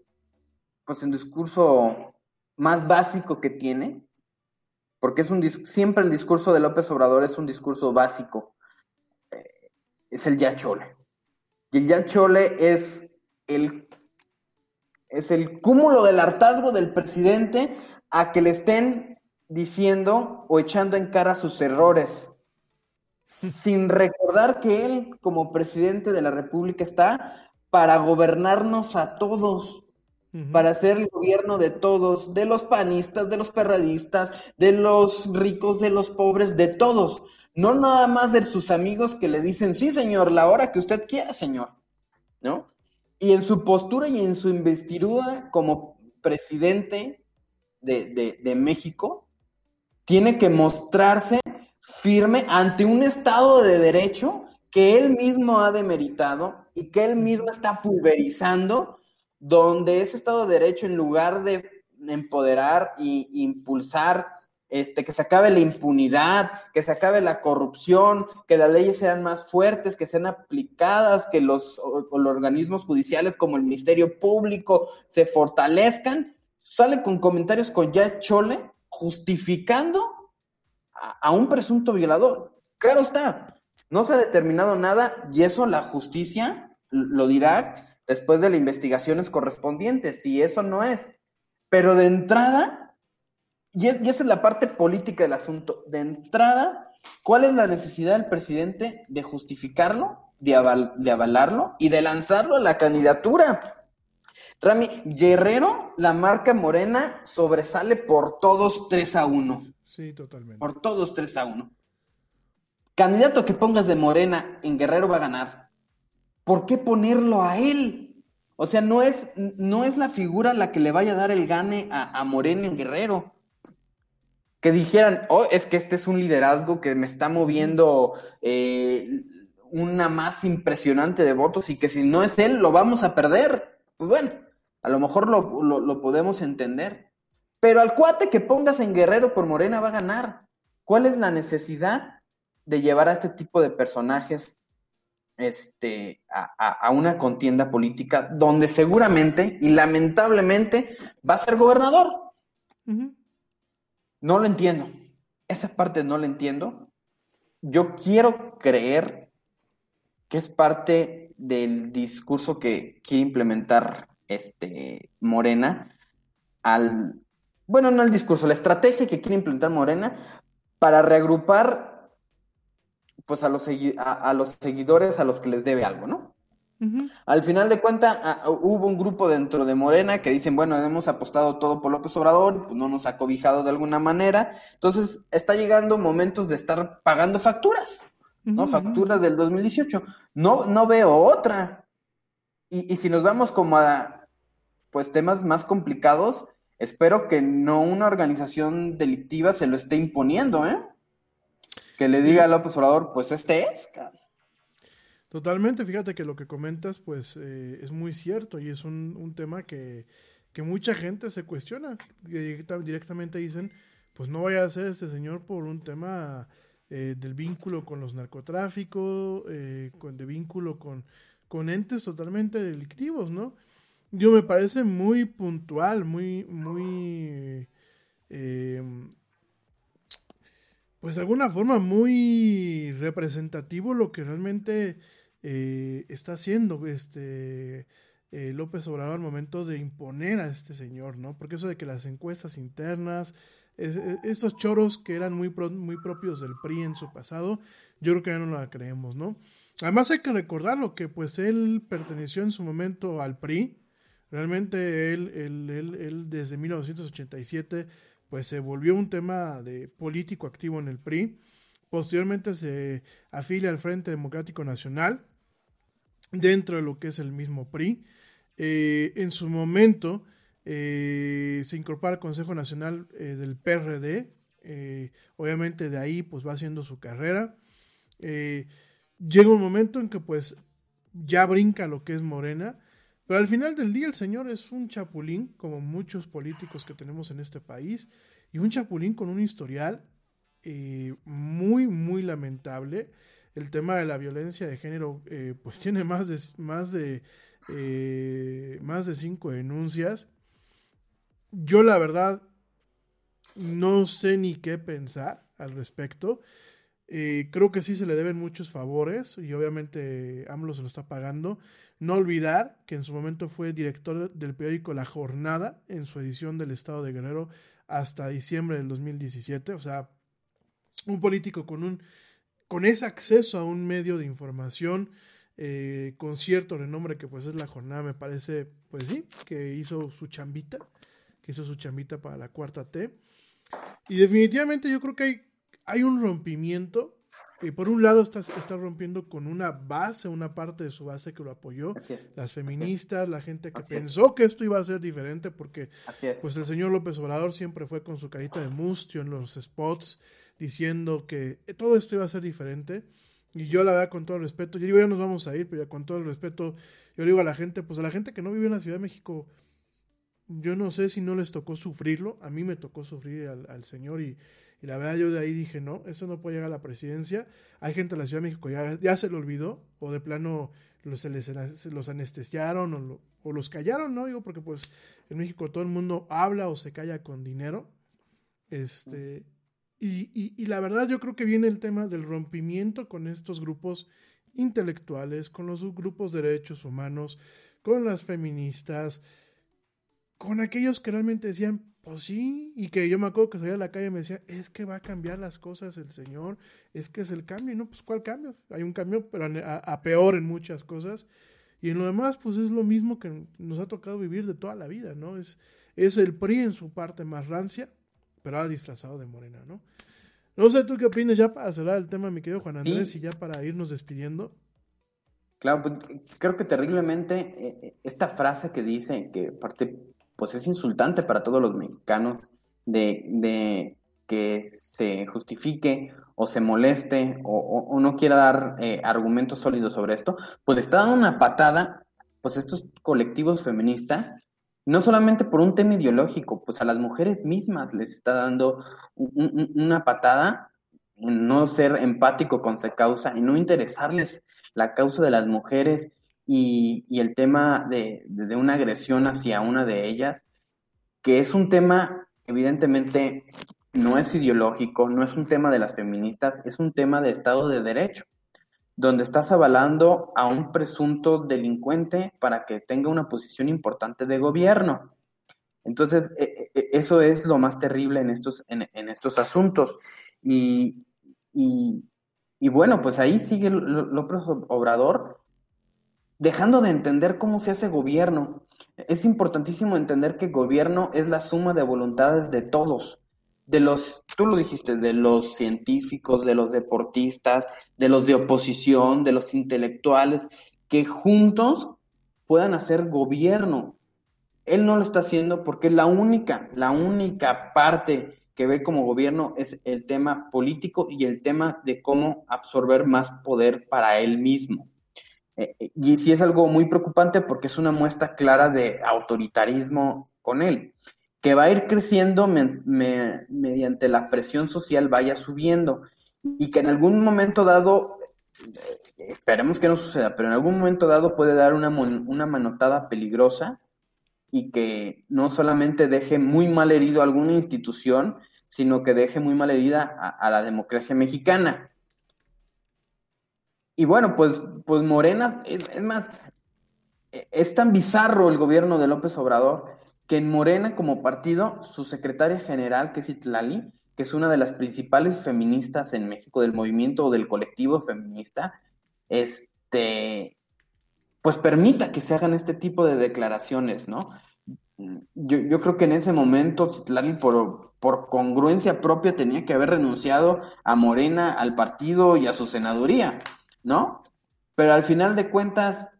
pues en discurso más básico que tiene, porque es un siempre el discurso de López Obrador es un discurso básico, eh, es el ya chole. Y el ya chole es el, es el cúmulo del hartazgo del presidente a que le estén diciendo o echando en cara sus errores, sin recordar que él como presidente de la República está para gobernarnos a todos, para ser el gobierno de todos, de los panistas, de los perradistas, de los ricos, de los pobres, de todos, no nada más de sus amigos que le dicen, sí señor, la hora que usted quiera, señor, ¿no? Y en su postura y en su investidura como presidente de, de México, tiene que mostrarse firme ante un Estado de Derecho que él mismo ha demeritado y que él mismo está pulverizando, donde ese Estado de Derecho, en lugar de empoderar e impulsar este, que se acabe la impunidad, que se acabe la corrupción, que las leyes sean más fuertes, que sean aplicadas, que los, los organismos judiciales como el Ministerio Público se fortalezcan, sale con comentarios con ya chole justificando a, un presunto violador. Claro está, no se ha determinado nada y eso la justicia lo dirá después de las investigaciones correspondientes, si eso no es. Pero de entrada, y, esa es la parte política del asunto. De entrada, ¿cuál es la necesidad del presidente de justificarlo, de, avalarlo y de lanzarlo a la candidatura? Rami, Guerrero, la marca morena, sobresale por todos 3 a 1. Sí, totalmente. Por todos 3 a 1. Candidato que pongas de morena en Guerrero va a ganar. ¿Por qué ponerlo a él? O sea, no es, no es la figura la que le vaya a dar el gane a, a Morena en Guerrero que dijeran, oh, es que este es un liderazgo que me está moviendo eh, una más impresionante de votos y que si no es él, lo vamos a perder. Pues bueno, a lo mejor lo, lo, podemos entender. Pero al cuate que pongas en Guerrero por Morena va a ganar. ¿Cuál es la necesidad de llevar a este tipo de personajes este, a, a, una contienda política donde seguramente y lamentablemente va a ser gobernador? No lo entiendo. Esa parte no la entiendo. Yo quiero creer que es parte del discurso que quiere implementar este Morena al bueno, no el discurso, la estrategia que quiere implementar Morena para reagrupar pues a los, a los seguidores a los que les debe algo, ¿no? Al final de cuentas, hubo un grupo dentro de Morena que dicen, bueno, hemos apostado todo por López Obrador, pues no nos ha cobijado de alguna manera. Entonces, está llegando momentos de estar pagando facturas, ¿no? Facturas del 2018. No, no veo otra. Y, y si nos vamos como a, pues, temas más complicados, espero que no una organización delictiva se lo esté imponiendo, ¿eh? Que le diga a López Obrador, pues este es, Totalmente, fíjate que lo que comentas pues eh, es muy cierto y es un, un tema que, que, mucha gente se cuestiona. Directamente dicen, pues no vaya a ser este señor por un tema eh, del vínculo con los narcotráficos, eh, con, de vínculo con, con entes totalmente delictivos, ¿no? Yo me parece muy puntual, muy, muy, pues de alguna forma muy representativo lo que realmente eh, está haciendo este eh, López Obrador al momento de imponer a este señor, ¿no? Porque eso de que las encuestas internas, e, estos choros que eran muy, muy propios del PRI en su pasado, yo creo que ya no la creemos, ¿no? Además hay que recordarlo que pues él perteneció en su momento al PRI, realmente él, él, él, desde 1987 pues se volvió un tema de político activo en el PRI, posteriormente se afilia al Frente Democrático Nacional, dentro de lo que es el mismo PRI. Eh, en su momento eh, se incorpora al Consejo Nacional eh, del PRD, obviamente de ahí pues va haciendo su carrera. llega un momento en que pues ya brinca lo que es Morena, pero al final del día el señor es un chapulín, como muchos políticos que tenemos en este país, y un chapulín con un historial muy, muy lamentable. El tema de la violencia de género eh, pues tiene más de más de eh, más de cinco denuncias. Yo la verdad no sé ni qué pensar al respecto eh, creo que sí se le deben muchos favores y obviamente AMLO se lo está pagando. No olvidar que en su momento fue director del periódico La Jornada en su edición del Estado de Guerrero hasta diciembre del 2017. O sea, un político con un con ese acceso a un medio de información eh, con cierto renombre que pues es la jornada, me parece, pues sí, que hizo su chambita, que hizo su chambita para la cuarta T. Y definitivamente yo creo que hay, hay un rompimiento. Y por un lado está, está rompiendo con una base, una parte de su base que lo apoyó, las feministas, la gente que pensó que esto iba a ser diferente, porque pues el señor López Obrador siempre fue con su carita de mustio en los spots, diciendo que todo esto iba a ser diferente. Y yo la verdad, con todo el respeto, yo digo, ya nos vamos a ir, pero ya con todo el respeto, yo digo a la gente, pues a la gente que no vive en la Ciudad de México, yo no sé si no les tocó sufrirlo, a mí me tocó sufrir al, señor y, la verdad yo de ahí dije, no, eso no puede llegar a la presidencia. Hay gente en la Ciudad de México ya, ya se lo olvidó o de plano los, se, les, los anestesiaron o, los callaron, ¿no? Digo, porque pues en México todo el mundo habla o se calla con dinero. Este, y, y, la verdad yo creo que viene el tema del rompimiento con estos grupos intelectuales, con los grupos de derechos humanos, con las feministas, con aquellos que realmente decían, pues sí, y que yo me acuerdo que salía a la calle y me decía, es que va a cambiar las cosas el Señor, es que es el cambio, y no, pues ¿cuál cambio? Hay un cambio, pero a, peor en muchas cosas, y en lo demás, pues es lo mismo que nos ha tocado vivir de toda la vida, ¿no? Es, es el PRI en su parte más rancia, pero ahora disfrazado de morena, ¿no? No sé tú qué opinas ya para cerrar el tema, mi querido Juan Andrés, y ya para irnos despidiendo. Claro, pues, creo que terriblemente eh, eh, esta frase que dice, que parte, pues es insultante para todos los mexicanos, de, de que se justifique o se moleste o, no quiera dar eh, argumentos sólidos sobre esto, pues está dando una patada, pues estos colectivos feministas no solamente por un tema ideológico, pues a las mujeres mismas les está dando una patada en no ser empático con su causa y no interesarles la causa de las mujeres y, el tema de, una agresión hacia una de ellas, que es un tema, evidentemente, no es ideológico, no es un tema de las feministas, es un tema de Estado de Derecho donde estás avalando a un presunto delincuente para que tenga una posición importante de gobierno. Entonces, e, e, eso es lo más terrible en estos, en, estos asuntos. Y, bueno, pues ahí sigue López Obrador dejando de entender cómo se hace gobierno. Es importantísimo entender que gobierno es la suma de voluntades de todos de los, tú lo dijiste, de los científicos, de los deportistas, de los de oposición, de los intelectuales, que juntos puedan hacer gobierno. Él no lo está haciendo porque la única, la única parte que ve como gobierno es el tema político y el tema de cómo absorber más poder para él mismo. Eh, eh, y sí es algo muy preocupante porque es una muestra clara de autoritarismo con él que va a ir creciendo mediante la presión social vaya subiendo y que en algún momento dado, eh, esperemos que no suceda, pero en algún momento dado puede dar una, una manotada peligrosa y que no solamente deje muy mal herido a alguna institución, sino que deje muy mal herida a, la democracia mexicana. Y bueno, pues, pues Morena, es, más, es tan bizarro el gobierno de López Obrador que en Morena como partido, su secretaria general, que es Itlali, que es una de las principales feministas en México del movimiento o del colectivo feminista, este, pues permita que se hagan este tipo de declaraciones, ¿no? Yo, creo que en ese momento Citlali por, por congruencia propia tenía que haber renunciado a Morena, al partido y a su senaduría, ¿no? Pero al final de cuentas,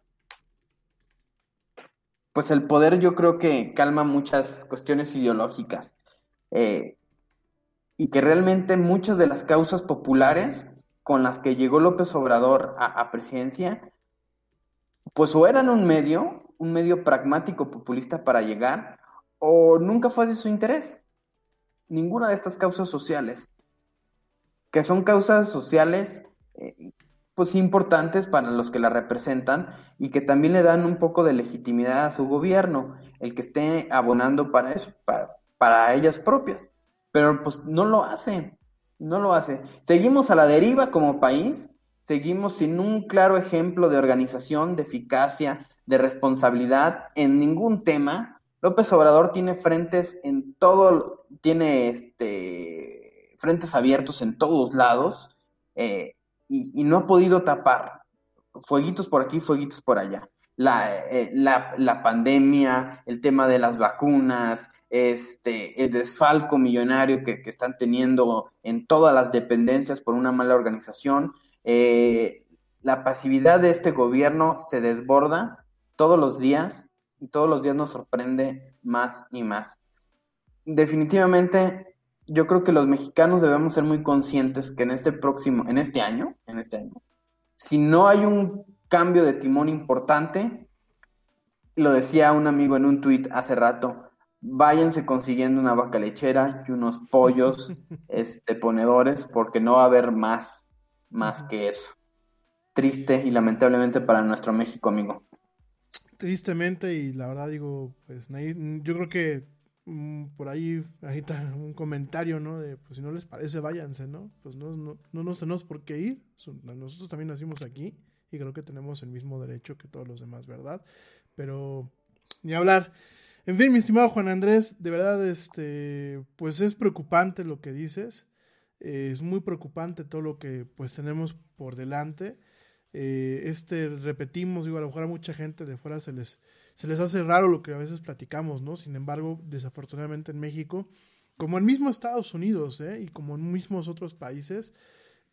pues el poder yo creo que calma muchas cuestiones ideológicas eh, y que realmente muchas de las causas populares con las que llegó López Obrador a, presidencia, pues o eran un medio, un medio pragmático populista para llegar, o nunca fue de su interés. Ninguna de estas causas sociales, que son causas sociales pues importantes para los que la representan y que también le dan un poco de legitimidad a su gobierno, el que esté abonando para para, para ellas propias. Pero pues no lo hace, no lo hace. Seguimos a la deriva como país, seguimos sin un claro ejemplo de organización, de eficacia, de responsabilidad en ningún tema. López Obrador tiene frentes en todo, tiene este, frentes abiertos en todos lados. Eh, y, no ha podido tapar. Fueguitos por aquí, fueguitos por allá. La, eh, la, pandemia, el tema de las vacunas, este, el desfalco millonario que, están teniendo en todas las dependencias por una mala organización. Eh, la pasividad de este gobierno se desborda todos los días y todos los días nos sorprende más y más. Definitivamente yo creo que los mexicanos debemos ser muy conscientes que en este próximo, en este año, en este año, si no hay un cambio de timón importante, lo decía un amigo en un tuit hace rato, váyanse consiguiendo una vaca lechera y unos pollos este, ponedores, porque no va a haber más, más que eso. Triste y lamentablemente para nuestro México, amigo. Tristemente, y la verdad digo, pues yo creo que por ahí, ahí está un comentario, ¿no? De, pues si no les parece, váyanse, ¿no? Pues no, no, no nos tenemos por qué ir. Nosotros también nacimos aquí y creo que tenemos el mismo derecho que todos los demás, ¿verdad? Pero ni hablar. En fin, mi estimado Juan Andrés, de verdad, este, pues es preocupante lo que dices. Eh, es muy preocupante todo lo que pues tenemos por delante. Eh, este, repetimos, digo, a lo mejor a mucha gente de fuera se les, se les hace raro lo que a veces platicamos, ¿no? Sin embargo, desafortunadamente en México, como en mismo Estados Unidos, ¿eh? Y como en mismos otros países,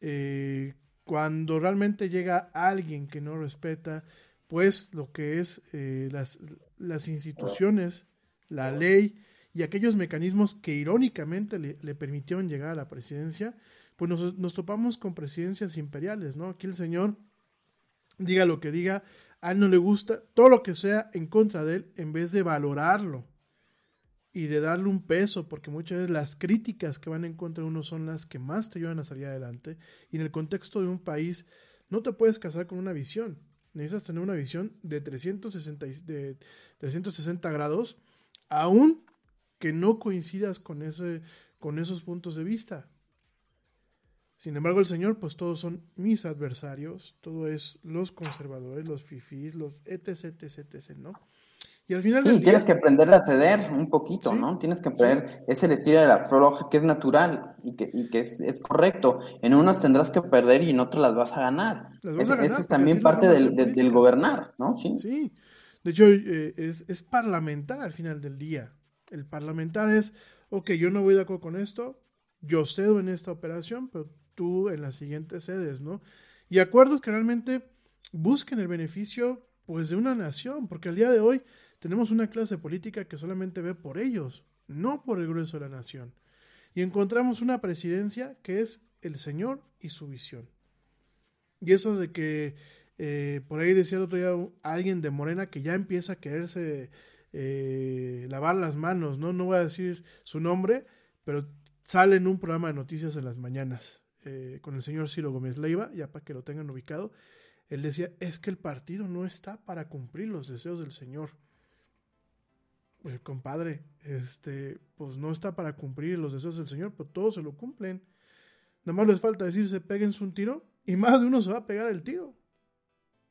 eh, cuando realmente llega alguien que no respeta, pues lo que es eh, las, las, instituciones, la ley y aquellos mecanismos que irónicamente le, permitieron llegar a la presidencia, pues nos, nos, topamos con presidencias imperiales, ¿no? Aquí el señor diga lo que diga, a él no le gusta, todo lo que sea en contra de él, en vez de valorarlo y de darle un peso, porque muchas veces las críticas que van en contra de uno son las que más te ayudan a salir adelante. Y en el contexto de un país, no te puedes casar con una visión. Necesitas tener una visión de 360, de 360 grados, aún que no coincidas con, ese, con esos puntos de vista. Sin embargo, el Señor, pues todos son mis adversarios, todo es los conservadores, los fifís, los etc, etc, etc, ¿no? Y al final sí, tienes que aprender a ceder un poquito, ¿no? Tienes que aprender, es el estilo de la floja que es natural y que, y que es, correcto. En unas tendrás que perder y en otras las vas a ganar. Esa es, también parte del, del, gobernar, ¿no? Sí. sí. De hecho, eh, es, es parlamentar al final del día. El parlamentar es, ok, yo no voy de acuerdo con esto, yo cedo en esta operación, pero tú en las siguientes sedes, ¿no? Y acuerdos que realmente busquen el beneficio, pues, de una nación, porque al día de hoy tenemos una clase política que solamente ve por ellos, no por el grueso de la nación. Y encontramos una presidencia que es el Señor y su visión. Y eso de que eh, por ahí decía el otro día alguien de Morena que ya empieza a quererse eh, lavar las manos, ¿no? No voy a decir su nombre, pero sale en un programa de noticias en las mañanas eh, con el señor Ciro Gómez Leiva, ya para que lo tengan ubicado. Él decía, es que el partido no está para cumplir los deseos del Señor pues compadre, este, pues no está para cumplir los deseos del Señor, pero todos se lo cumplen. Nada más les falta decirse, péguense un tiro y más de uno se va a pegar el tiro.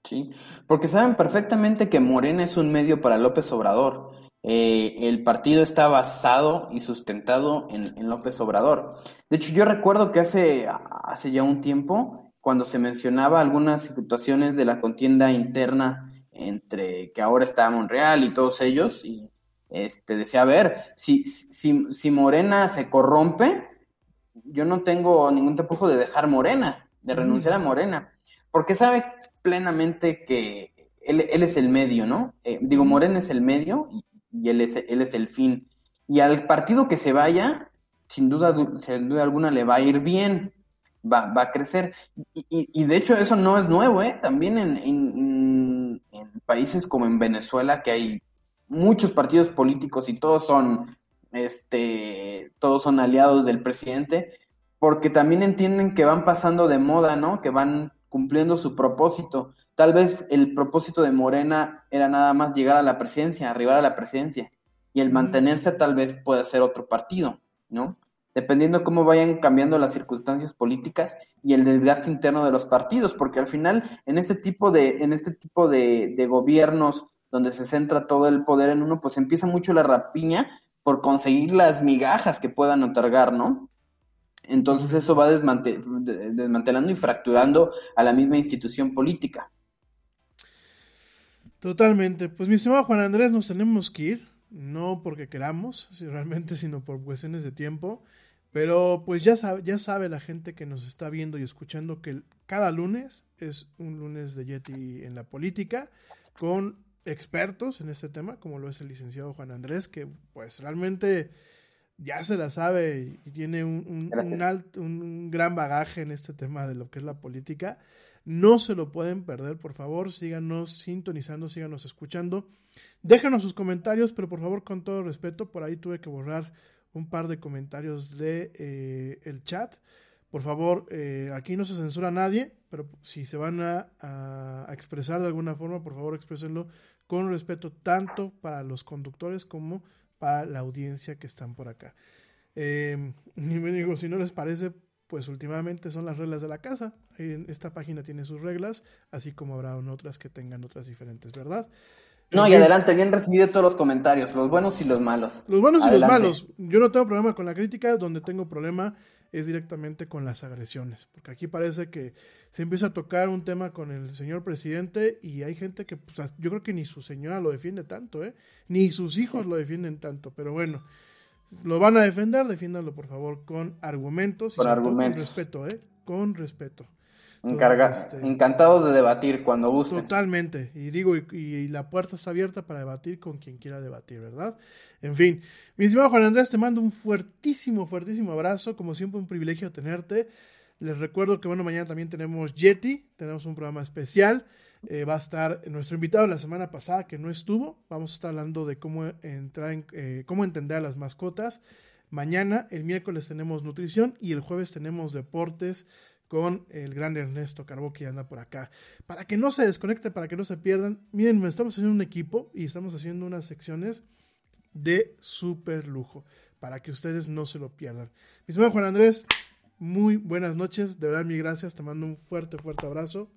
Sí, porque saben perfectamente que Morena es un medio para López Obrador. Eh, el partido está basado y sustentado en, López Obrador. De hecho, yo recuerdo que hace, hace ya un tiempo, cuando se mencionaba algunas situaciones de la contienda interna entre que ahora está Monreal y todos ellos, y este, decía, a ver, si, si, si Morena se corrompe, yo no tengo ningún tapujo de dejar Morena, de renunciar a Morena, porque sabe plenamente que él, es el medio, ¿no? Eh, digo, Morena es el medio y, él, es, él es el fin. Y al partido que se vaya, sin duda, sin duda alguna le va a ir bien, va, va a crecer. Y, y, de hecho eso no es nuevo, ¿eh? También en, en, en países como en Venezuela, que hay muchos partidos políticos y todos son, este, todos son aliados del presidente, porque también entienden que van pasando de moda, ¿no? Que van cumpliendo su propósito. Tal vez el propósito de Morena era nada más llegar a la presidencia, arribar a la presidencia, y el mantenerse tal vez puede ser otro partido, ¿no? Dependiendo cómo vayan cambiando las circunstancias políticas y el desgaste interno de los partidos, porque al final en este tipo de, en este tipo de, de gobiernos donde se centra todo el poder en uno, pues empieza mucho la rapiña por conseguir las migajas que puedan otorgar, ¿no? Entonces eso va desmantelando y fracturando a la misma institución política. Totalmente. Pues mi estimado Juan Andrés, nos tenemos que ir, no porque queramos, realmente, sino por cuestiones de tiempo. Pero pues ya sabe, ya sabe la gente que nos está viendo y escuchando que cada lunes es un lunes de Yeti en la política con expertos en este tema, como lo es el licenciado Juan Andrés, que pues realmente ya se la sabe y tiene un, un, un, gran bagaje en este tema de lo que es la política. No se lo pueden perder, por favor, síganos sintonizando, síganos escuchando. Déjanos sus comentarios, pero por favor, con todo respeto, por ahí tuve que borrar un par de comentarios de eh, el chat. Por favor, eh, aquí no se censura a nadie, pero si se van a, expresar de alguna forma, por favor, exprésenlo con respeto tanto para los conductores como para la audiencia que están por acá. Eh, y me digo, si no les parece, pues últimamente son las reglas de la casa. Esta página tiene sus reglas, así como habrá otras que tengan otras diferentes, ¿verdad? No, y adelante, bien recibido todos los comentarios, los buenos y los malos. Los buenos y los malos. Yo no tengo problema con la crítica, donde tengo problema es directamente con las agresiones, porque aquí parece que se empieza a tocar un tema con el señor presidente y hay gente que pues, yo creo que ni su señora lo defiende tanto, ¿eh? ni sus hijos lo defienden tanto, pero bueno, lo van a defender, defiéndanlo por favor con argumentos. Con argumentos. Con respeto, ¿eh? Con respeto. Encarga, este, encantado de debatir cuando guste. Totalmente. Y digo, y, y, la puerta está abierta para debatir con quien quiera debatir, ¿verdad? En fin, mi estimado Juan Andrés, te mando un fuertísimo, fuertísimo abrazo. Como siempre, un privilegio tenerte. Les recuerdo que, bueno, mañana también tenemos Yeti, tenemos un programa especial. Eh, va a estar nuestro invitado la semana pasada que no estuvo. Vamos a estar hablando de cómo entrar en, eh, cómo entender a las mascotas. Mañana, el miércoles tenemos nutrición y el jueves tenemos deportes con el gran Ernesto Carbó que anda por acá. Para que no se desconecte, para que no se pierdan, miren, estamos haciendo un equipo y estamos haciendo unas secciones de súper lujo para que ustedes no se lo pierdan. Mi Juan Andrés, muy buenas noches, de verdad, mi gracias, te mando un fuerte, fuerte abrazo.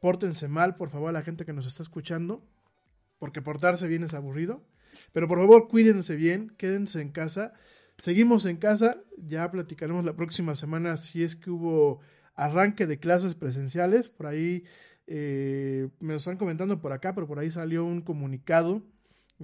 Pórtense mal, por favor, a la gente que nos está escuchando, porque portarse bien es aburrido. Pero por favor, cuídense bien, quédense en casa. Seguimos en casa, ya platicaremos la próxima semana si es que hubo arranque de clases presenciales. Por ahí eh, me lo están comentando por acá, pero por ahí salió un comunicado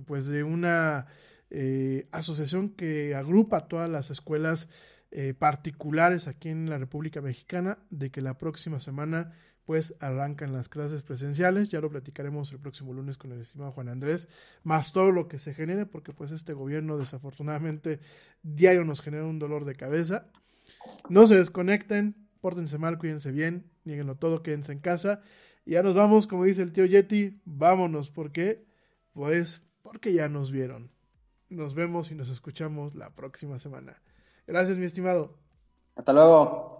pues de una eh, asociación que agrupa todas las escuelas eh, particulares aquí en la República Mexicana de que la próxima semana pues arrancan las clases presenciales, ya lo platicaremos el próximo lunes con el estimado Juan Andrés, más todo lo que se genere, porque pues este gobierno desafortunadamente diario nos genera un dolor de cabeza. No se desconecten, pórtense mal, cuídense bien, nieguenlo todo, quédense en casa. Y ya nos vamos, como dice el tío Yeti, vámonos, porque pues porque ya nos vieron. Nos vemos y nos escuchamos la próxima semana. Gracias, mi estimado. Hasta luego.